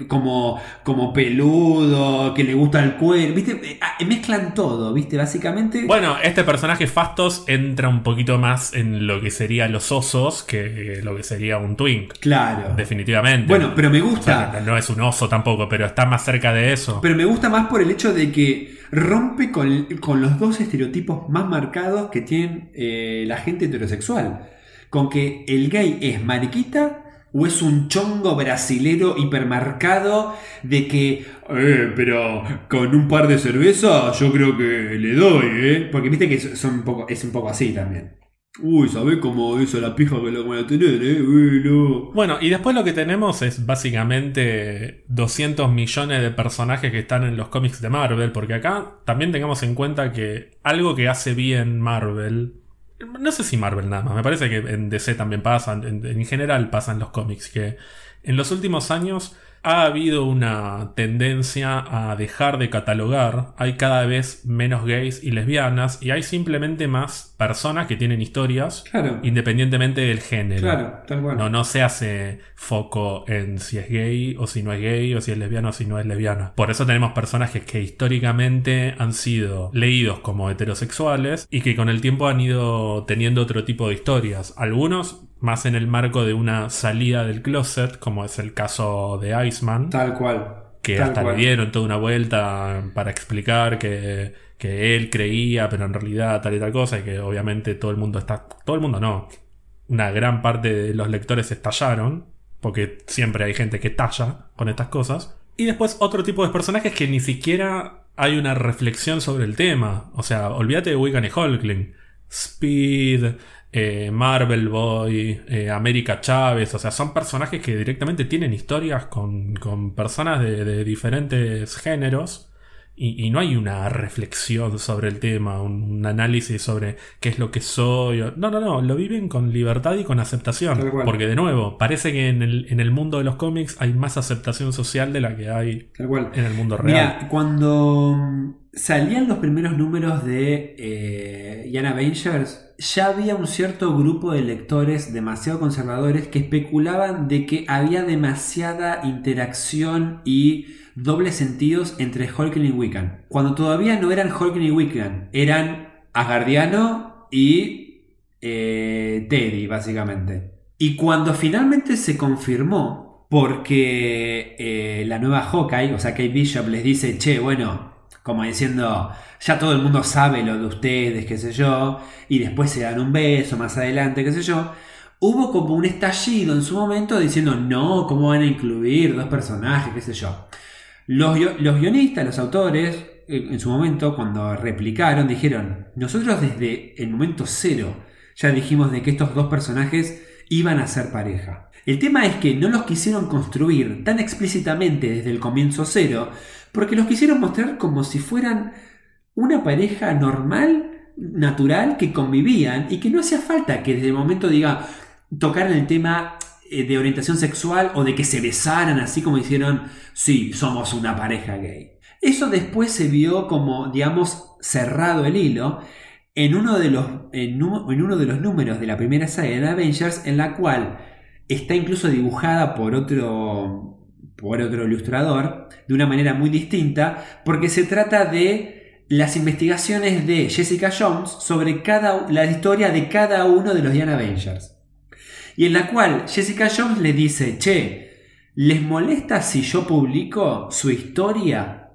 como, como peludo, que le gusta el cuero, ¿viste? Eh, ah, Mezclan todo, ¿viste? Básicamente. Bueno, este personaje Fastos entra un poquito más en lo que serían los osos que lo que sería un twink. claro. Definitivamente. Bueno, pero me O sea, gusta. no es un oso tampoco, pero está más cerca de eso. Pero me gusta más por el hecho de que rompe con, con los dos estereotipos más marcados que tienen eh, la gente heterosexual. Con que el gay es mariquita o es un chongo brasilero hipermarcado de que, eh, pero con un par de cervezas yo creo que le doy, ¿eh? Porque viste que son un poco, es un poco así también. Uy, ¿sabés cómo hizo la pija que la van a tener, eh? Uy, no. Bueno, y después lo que tenemos es básicamente 200 millones de personajes que están en los cómics de Marvel, porque acá también tengamos en cuenta que algo que hace bien Marvel, no sé si Marvel nada más, me parece que en DC también pasa, en, en general pasan los cómics, que en los últimos años ha habido una tendencia a dejar de catalogar. Hay cada vez menos gays y lesbianas y hay simplemente más personas que tienen historias Claro. independientemente del género. Claro, tal cual. No, no se hace foco en si es gay o si no es gay o si es lesbiano o si no es lesbiana. Por eso tenemos personajes que históricamente han sido leídos como heterosexuales y que con el tiempo han ido teniendo otro tipo de historias. Algunos más en el marco de una salida del closet, como es el caso de Iceman Tal cual. que Tal hasta cual. le dieron toda una vuelta para explicar que, que él creía, pero en realidad tal y tal cosa, y que obviamente todo el mundo está. Todo el mundo no. Una gran parte de los lectores estallaron, porque siempre hay gente que talla con estas cosas. Y después otro tipo de personajes que ni siquiera hay una reflexión sobre el tema. O sea, olvídate de Wiccan y Hulkling. Speed, eh, Marvel Boy, eh, América Chávez, o sea, son personajes que directamente tienen historias con, con personas de, de diferentes géneros y, y no hay una reflexión sobre el tema, un, un análisis sobre qué es lo que soy. No, no, no, lo viven con libertad y con aceptación. Porque de nuevo, parece que en el, en el mundo de los cómics hay más aceptación social de la que hay en el mundo real. Mira, cuando mm, salían los primeros números de eh, Young Avengers, ya había un cierto grupo de lectores demasiado conservadores que especulaban de que había demasiada interacción y dobles sentidos entre Hulkling y Wiccan. Cuando todavía no eran Hulkling y Wiccan, eran Asgardiano y eh, Teddy, básicamente. Y cuando finalmente se confirmó, porque eh, la nueva Hawkeye, o sea, Kate Bishop les dice, che, bueno, como diciendo, ya todo el mundo sabe lo de ustedes, qué sé yo, y después se dan un beso más adelante, qué sé yo. Hubo como un estallido en su momento diciendo, no, ¿cómo van a incluir dos personajes, qué sé yo? Los, guio- los guionistas, los autores, en su momento, cuando replicaron, dijeron, nosotros desde el momento cero ya dijimos de que estos dos personajes iban a ser pareja. El tema es que no los quisieron construir tan explícitamente desde el comienzo cero, porque los quisieron mostrar como si fueran una pareja normal, natural, que convivían y que no hacía falta que desde el momento diga, tocaran el tema de orientación sexual o de que se besaran así como hicieron, sí, somos una pareja gay. Eso después se vio como, digamos, cerrado el hilo en uno de los, en, uno de los números de la primera saga de Avengers, en la cual está incluso dibujada por otro, por otro ilustrador, de una manera muy distinta, porque se trata de las investigaciones de Jessica Jones sobre cada, la historia de cada uno de los Young Avengers. Y en la cual Jessica Jones le dice, che, ¿les molesta si yo publico su historia?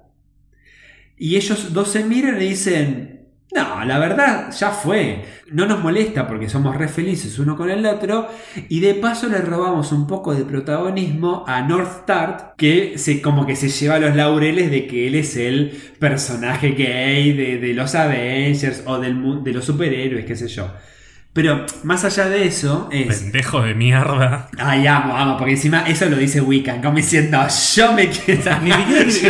Y ellos dos se miran y dicen, no, la verdad ya fue. No nos molesta porque somos re felices uno con el otro. Y de paso le robamos un poco de protagonismo a North que se, como que se lleva los laureles de que él es el personaje gay de, los Avengers o del, de los superhéroes, qué sé yo. Pero más allá de eso, es. Pendejo de mierda. Ay, amo, amo, porque encima eso lo dice Wiccan, como diciendo, yo me quiero.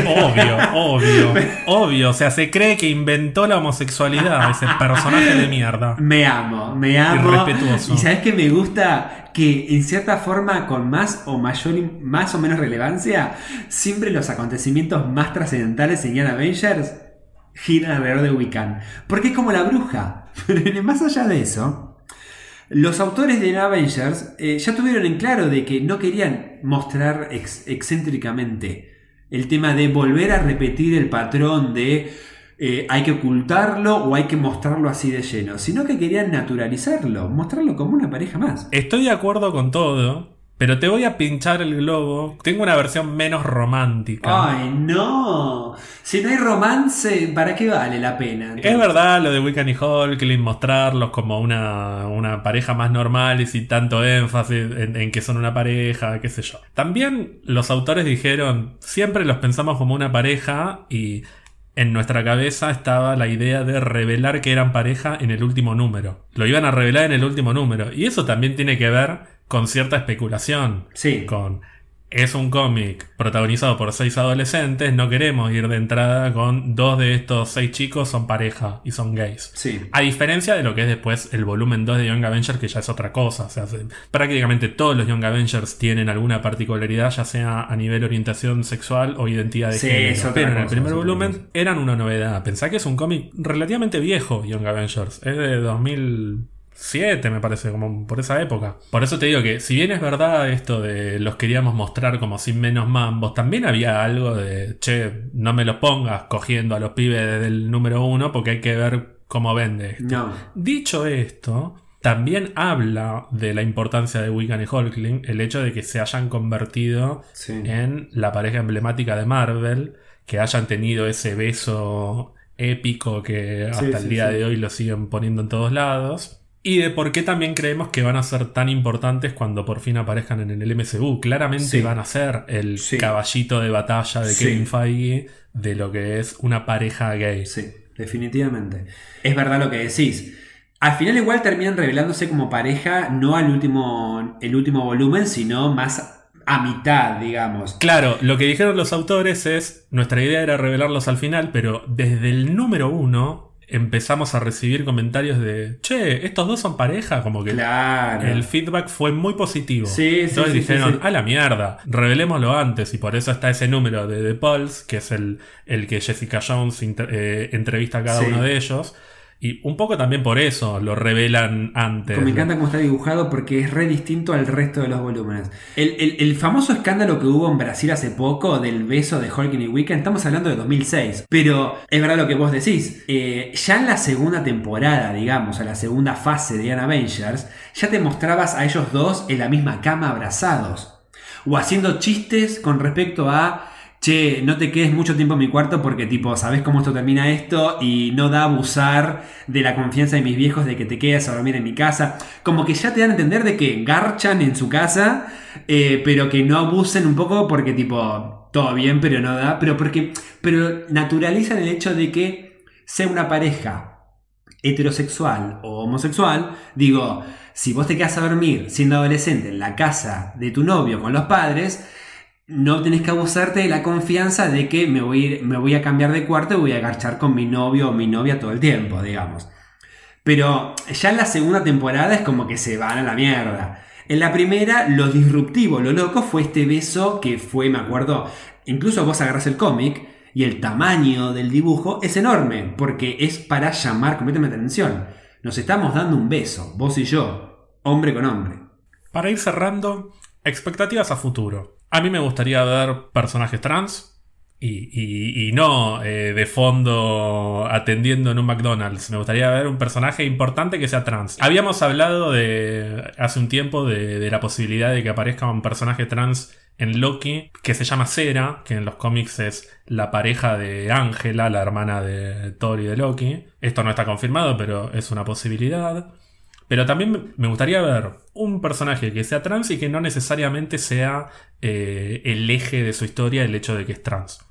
Obvio, obvio, obvio. O sea, se cree que inventó la homosexualidad ese personaje de mierda. Me amo, me amo. Irrespetuoso. Y sabes que me gusta que en cierta forma, con más o mayor, más o menos relevancia, siempre los acontecimientos más trascendentales en Young Avengers giran alrededor de Wiccan. Porque es como la bruja. Pero más allá de eso, los autores de Avengers eh, ya tuvieron en claro de que no querían mostrar ex- excéntricamente el tema de volver a repetir el patrón de eh, hay que ocultarlo o hay que mostrarlo así de lleno, sino que querían naturalizarlo, mostrarlo como una pareja más. Estoy de acuerdo con todo, pero te voy a pinchar el globo. Tengo una versión menos romántica. Ay, no. Si no hay romance, ¿para qué vale la pena? Es verdad lo de Wiccan y Hulkling, mostrarlos como una, una pareja más normal y sin tanto énfasis en, en que son una pareja, qué sé yo. También los autores dijeron, siempre los pensamos como una pareja y en nuestra cabeza estaba la idea de revelar que eran pareja en el último número. Lo iban a revelar en el último número. Y eso también tiene que ver con cierta especulación. Sí. Con es un cómic protagonizado por seis adolescentes, no queremos ir de entrada con dos de estos seis chicos son pareja y son gays. Sí. A diferencia de lo que es después el volumen 2 de Young Avengers, que ya es otra cosa. O sea, se- prácticamente todos los Young Avengers tienen alguna particularidad, ya sea a nivel orientación sexual o identidad de Sí, género. Pero en el primer volumen eran una novedad. Pensá que es un cómic relativamente viejo, Young Avengers. Es de 2007, me parece, como por esa época. Por eso te digo que, si bien es verdad esto de los queríamos mostrar como sin menos mambos, también había algo de, che, no me los pongas cogiendo a los pibes desde el número uno porque hay que ver cómo vende esto. No. Dicho esto, también habla de la importancia de Wiccan y Hulkling, el hecho de que se hayan convertido Sí. en la pareja emblemática de Marvel, que hayan tenido ese beso épico que hasta sí, el día sí. de hoy lo siguen poniendo en todos lados. Y de por qué también creemos que van a ser tan importantes cuando por fin aparezcan en el MCU. Claramente Sí. van a ser el Sí. caballito de batalla de Sí. Kevin Feige de lo que es una pareja gay. Sí, definitivamente. Es verdad lo que decís. Al final igual terminan revelándose como pareja, no al último, el último volumen, sino más a mitad, digamos. Claro, lo que dijeron los autores es, nuestra idea era revelarlos al final, pero desde el número uno empezamos a recibir comentarios de, che, estos dos son pareja, como que Claro. el feedback fue muy positivo. Sí, Entonces sí, dijeron, sí, a la mierda, revelémoslo antes, y por eso está ese número de The Pulse, que es el, el que Jessica Jones inter- eh, entrevista a cada uno de ellos. Y un poco también por eso lo revelan antes. Me encanta cómo está dibujado porque es re distinto al resto de los volúmenes. El, el- el famoso escándalo que hubo en Brasil hace poco del beso de Hulk y Weekend, estamos hablando de 2006. Pero es verdad lo que vos decís. eh, ya en la segunda temporada, digamos, a la segunda fase de Young Avengers, ya te mostrabas a ellos dos en la misma cama abrazados. O haciendo chistes con respecto a che, no te quedes mucho tiempo en mi cuarto porque tipo, sabes cómo esto termina esto y no da abusar de la confianza de mis viejos de que te quedes a dormir en mi casa. Como que ya te dan a entender de que garchan en su casa, eh, pero que no abusen un poco porque tipo, todo bien, pero no da, pero porque, pero naturalizan el hecho de que sea una pareja heterosexual o homosexual, digo, si vos te quedas a dormir siendo adolescente en la casa de tu novio con los padres, no tenés que abusarte de la confianza de que me voy, a me voy a cambiar de cuarto y voy a garchar con mi novio o mi novia todo el tiempo, digamos. Pero ya en la segunda temporada es como que se van a la mierda. En la primera, lo disruptivo, lo loco fue este beso que fue, me acuerdo, incluso vos agarras el cómic y el tamaño del dibujo es enorme, porque es para llamar completamente atención. Nos estamos dando un beso, vos y yo, hombre con hombre. Para ir cerrando, expectativas a futuro. A mí me gustaría ver personajes trans y, y- y no eh, de fondo atendiendo en un McDonald's. Me gustaría ver un personaje importante que sea trans. Habíamos hablado de hace un tiempo de, de la posibilidad de que aparezca un personaje trans en Loki que se llama Sera, que en los cómics es la pareja de Angela, la hermana de Thor y de Loki. Esto no está confirmado, pero es una posibilidad. Pero también me gustaría ver un personaje que sea trans y que no necesariamente sea eh, el eje de su historia el hecho de que es trans.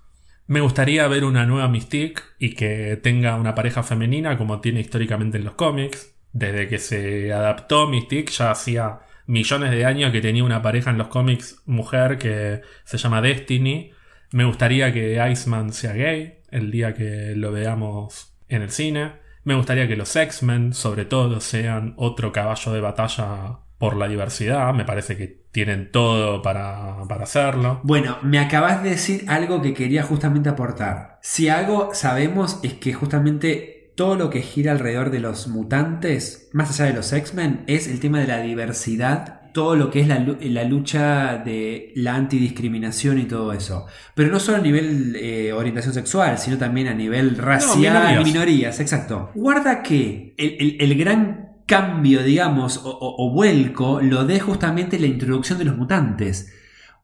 Me gustaría ver una nueva Mystique y que tenga una pareja femenina como tiene históricamente en los cómics. Desde que se adaptó Mystique ya hacía millones de años que tenía una pareja en los cómics mujer que se llama Destiny. Me gustaría que Iceman sea gay el día que lo veamos en el cine. Me gustaría que los X-Men, sobre todo, sean otro caballo de batalla por la diversidad. Me parece que tienen todo para, para hacerlo. Bueno, me acabas de decir algo que quería justamente aportar. Si algo sabemos es que justamente todo lo que gira alrededor de los mutantes, más allá de los X-Men, es el tema de la diversidad, todo lo que es la, la lucha de la antidiscriminación y todo eso. Pero no solo a nivel eh, orientación sexual, sino también a nivel racial, minorías. minorías, exacto. Guarda que el, el- el gran cambio, digamos, o, o- o vuelco, lo de justamente la introducción de los mutantes.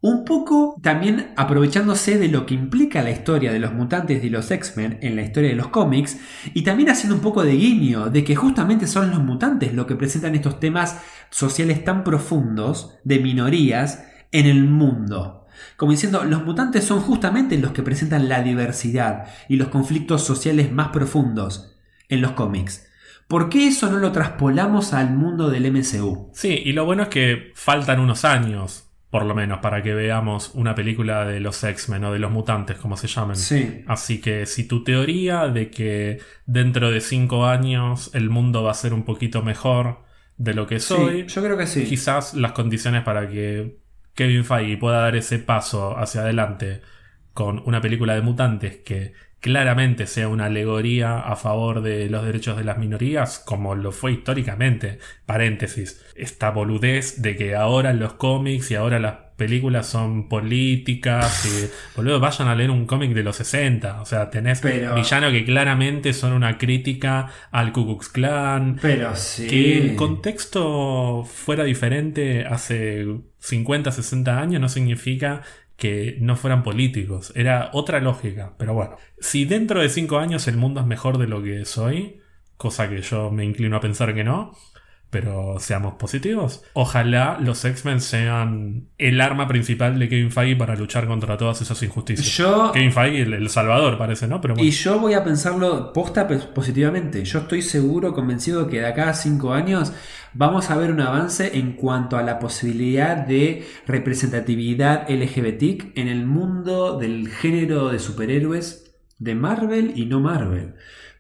Un poco también aprovechándose de lo que implica la historia de los mutantes y los X-Men en la historia de los cómics y también haciendo un poco de guiño de que justamente son los mutantes los que presentan estos temas sociales tan profundos de minorías en el mundo. Como diciendo, los mutantes son justamente los que presentan la diversidad y los conflictos sociales más profundos en los cómics. ¿Por qué eso no lo traspolamos al mundo del MCU? Sí, y lo bueno es que faltan unos años, por lo menos, para que veamos una película de los X-Men o de los mutantes, como se llamen. Sí. Así que si tu teoría de que dentro de cinco años el mundo va a ser un poquito mejor de lo que soy, Sí, yo creo que sí. quizás las condiciones para que Kevin Feige pueda dar ese paso hacia adelante con una película de mutantes que claramente sea una alegoría a favor de los derechos de las minorías, como lo fue históricamente. Paréntesis. Esta boludez de que ahora los cómics y ahora las películas son políticas y boludo, vayan a leer un cómic de los 60. O sea, tenés Pero- villanos que claramente son una crítica al Ku Klux Klan, Pero sí. que el contexto fuera diferente hace 50, 60 años no significa que no fueran políticos. Era otra lógica. Pero bueno, si dentro de 5 años el mundo es mejor de lo que soy, cosa que yo me inclino a pensar que no, pero seamos positivos. Ojalá los X-Men sean el arma principal de Kevin Feige para luchar contra todas esas injusticias. Yo- Kevin Feige, el, el salvador, parece, ¿no? Pero bueno. Y yo voy a pensarlo posta positivamente. Yo estoy seguro, convencido que de acá a cinco años vamos a ver un avance en cuanto a la posibilidad de representatividad LGBT en el mundo del género de superhéroes de Marvel y no Marvel.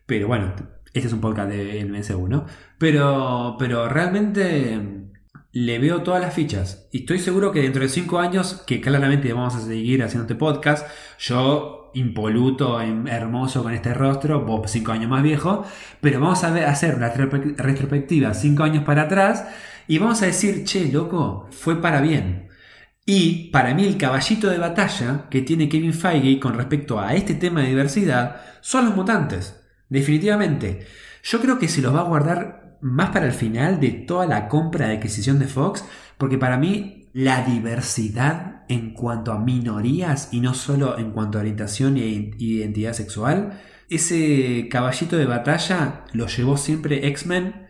Pero bueno, este es un podcast del MCU, ¿no? Pero, pero realmente mm, le veo todas las fichas. Y estoy seguro que dentro de cinco años, que claramente vamos a seguir haciendo este podcast, yo impoluto, em- hermoso con este rostro, vos cinco años más viejo, pero vamos a ver- hacer una retrospectiva cinco años para atrás y vamos a decir, che, loco, fue para bien. Y para mí el caballito de batalla que tiene Kevin Feige con respecto a este tema de diversidad son los mutantes. Definitivamente. Yo creo que se los va a guardar más para el final de toda la compra de adquisición de Fox, porque para mí la diversidad en cuanto a minorías y no solo en cuanto a orientación e identidad sexual, ese caballito de batalla lo llevó siempre X-Men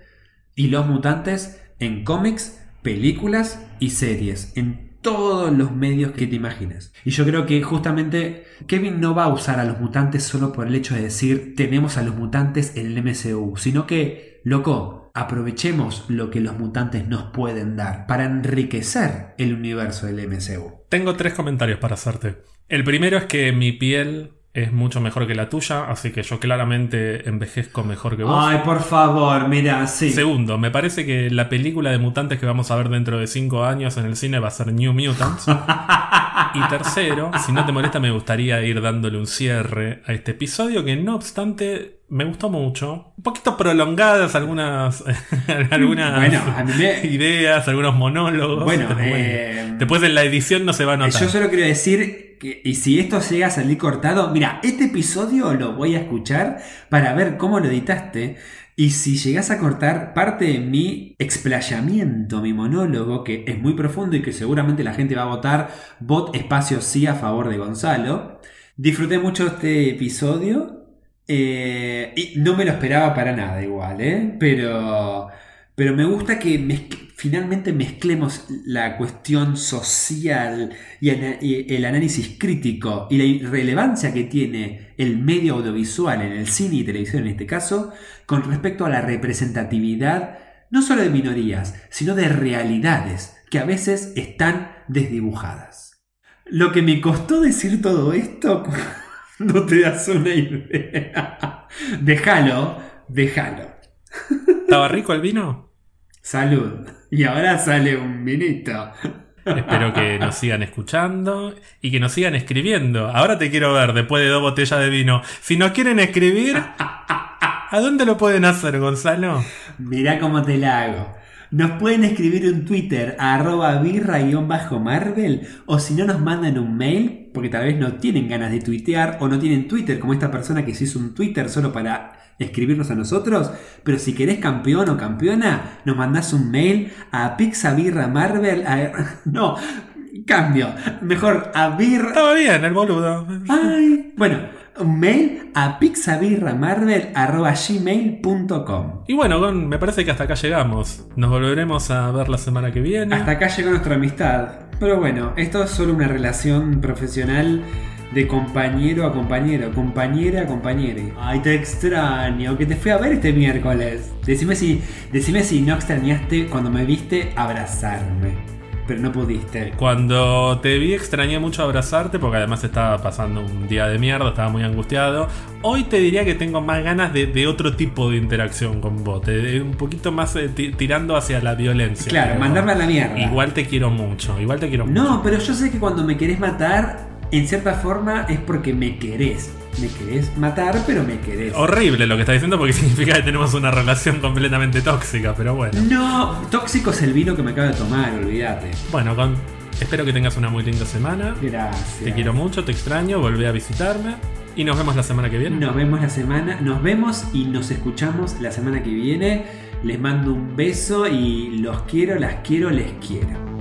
y los mutantes en cómics, películas y series, en todos los medios que te imagines. Y yo creo que justamente Kevin no va a usar a los mutantes solo por el hecho de decir tenemos a los mutantes en el MCU, sino que, loco, aprovechemos lo que los mutantes nos pueden dar para enriquecer el universo del MCU. Tengo tres comentarios para hacerte. El primero es que mi piel es mucho mejor que la tuya, así que yo claramente envejezco mejor que vos. Ay, por favor, mira, sí. Segundo, me parece que la película de mutantes que vamos a ver dentro de 5 años en el cine va a ser New Mutants. y tercero, si no te molesta, me gustaría ir dándole un cierre a este episodio que no obstante me gustó mucho. Un poquito prolongadas algunas, algunas Bueno, me- ideas, algunos monólogos. Bueno, eh, después en la edición no se va a notar. Yo solo quiero decir y si esto llega a salir cortado, mira, este episodio lo voy a escuchar para ver cómo lo editaste. Y si llegas a cortar parte de mi explayamiento, mi monólogo, que es muy profundo y que seguramente la gente va a votar, bot espacio sí a favor de Gonzalo. Disfruté mucho este episodio. eh, y no me lo esperaba para nada igual, ¿eh? Pero, pero me gusta que mezc- finalmente mezclemos la cuestión social y, el análisis crítico y la relevancia que tiene el medio audiovisual en el cine y televisión en este caso con respecto a la representatividad no solo de minorías, sino de realidades que a veces están desdibujadas. Lo que me costó decir todo esto, no te das una idea. Déjalo, déjalo. ¿Estaba rico el vino? Salud. Y ahora sale un vinito. Espero que nos sigan escuchando y que nos sigan escribiendo. Ahora te quiero ver después de dos botellas de vino. Si nos quieren escribir, ¿a dónde lo pueden hacer, Gonzalo? Mirá cómo te la hago. Nos pueden escribir un Twitter a arroba birra-marvel o si no nos mandan un mail porque tal vez no tienen ganas de tuitear o no tienen Twitter como esta persona que se hizo un Twitter solo para escribirnos a nosotros. Pero si querés campeón o campeona, nos mandás un mail a pixabirramarvel. a- no, Cambio. Mejor a birra. Estaba bien, el boludo. Ay. Bueno, un mail a pixabirramarvel.gmail.com Y bueno, me parece que hasta acá llegamos. Nos volveremos a ver la semana que viene. Hasta acá llegó nuestra amistad. Pero bueno, esto es solo una relación profesional de compañero a compañero, compañera a compañere. Ay, te extraño, que te fui a ver este miércoles. Decime si, decime si no extrañaste cuando me viste abrazarme. Pero no pudiste. Cuando te vi extrañé mucho abrazarte porque además estaba pasando un día de mierda, estaba muy angustiado. Hoy te diría que tengo más ganas de, de otro tipo de interacción con vos, de- un poquito más eh, ti- tirando hacia la violencia. Claro, mandarme a la mierda. Igual te quiero mucho, igual te quiero mucho. No, pero yo sé que cuando me querés matar, en cierta forma es porque me querés. Me querés matar, pero me querés. Horrible lo que estás diciendo porque significa que tenemos una relación completamente tóxica, pero bueno. No, tóxico es el vino que me acabo de tomar, olvídate. Bueno, con, espero que tengas una muy linda semana. Gracias. Te quiero mucho, te extraño, volvé a visitarme. Y nos vemos la semana que viene. Nos vemos la semana, nos vemos y nos escuchamos la semana que viene. Les mando un beso y los quiero, las quiero, les quiero.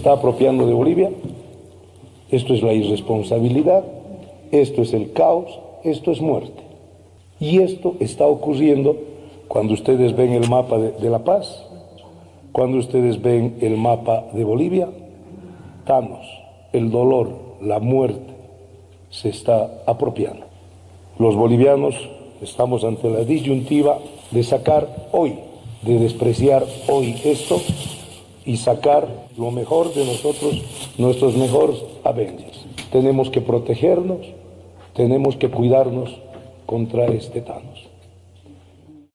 Está apropiando de Bolivia. Esto es la irresponsabilidad, esto es el caos, esto es muerte. Y esto está ocurriendo cuando ustedes ven el mapa de, La Paz, cuando ustedes ven el mapa de Bolivia. Thanos, el dolor, la muerte se está apropiando. Los bolivianos estamos ante la disyuntiva de sacar hoy, de despreciar hoy esto y sacar lo mejor de nosotros, nuestros mejores Avengers. Tenemos que protegernos, tenemos que cuidarnos contra este Thanos.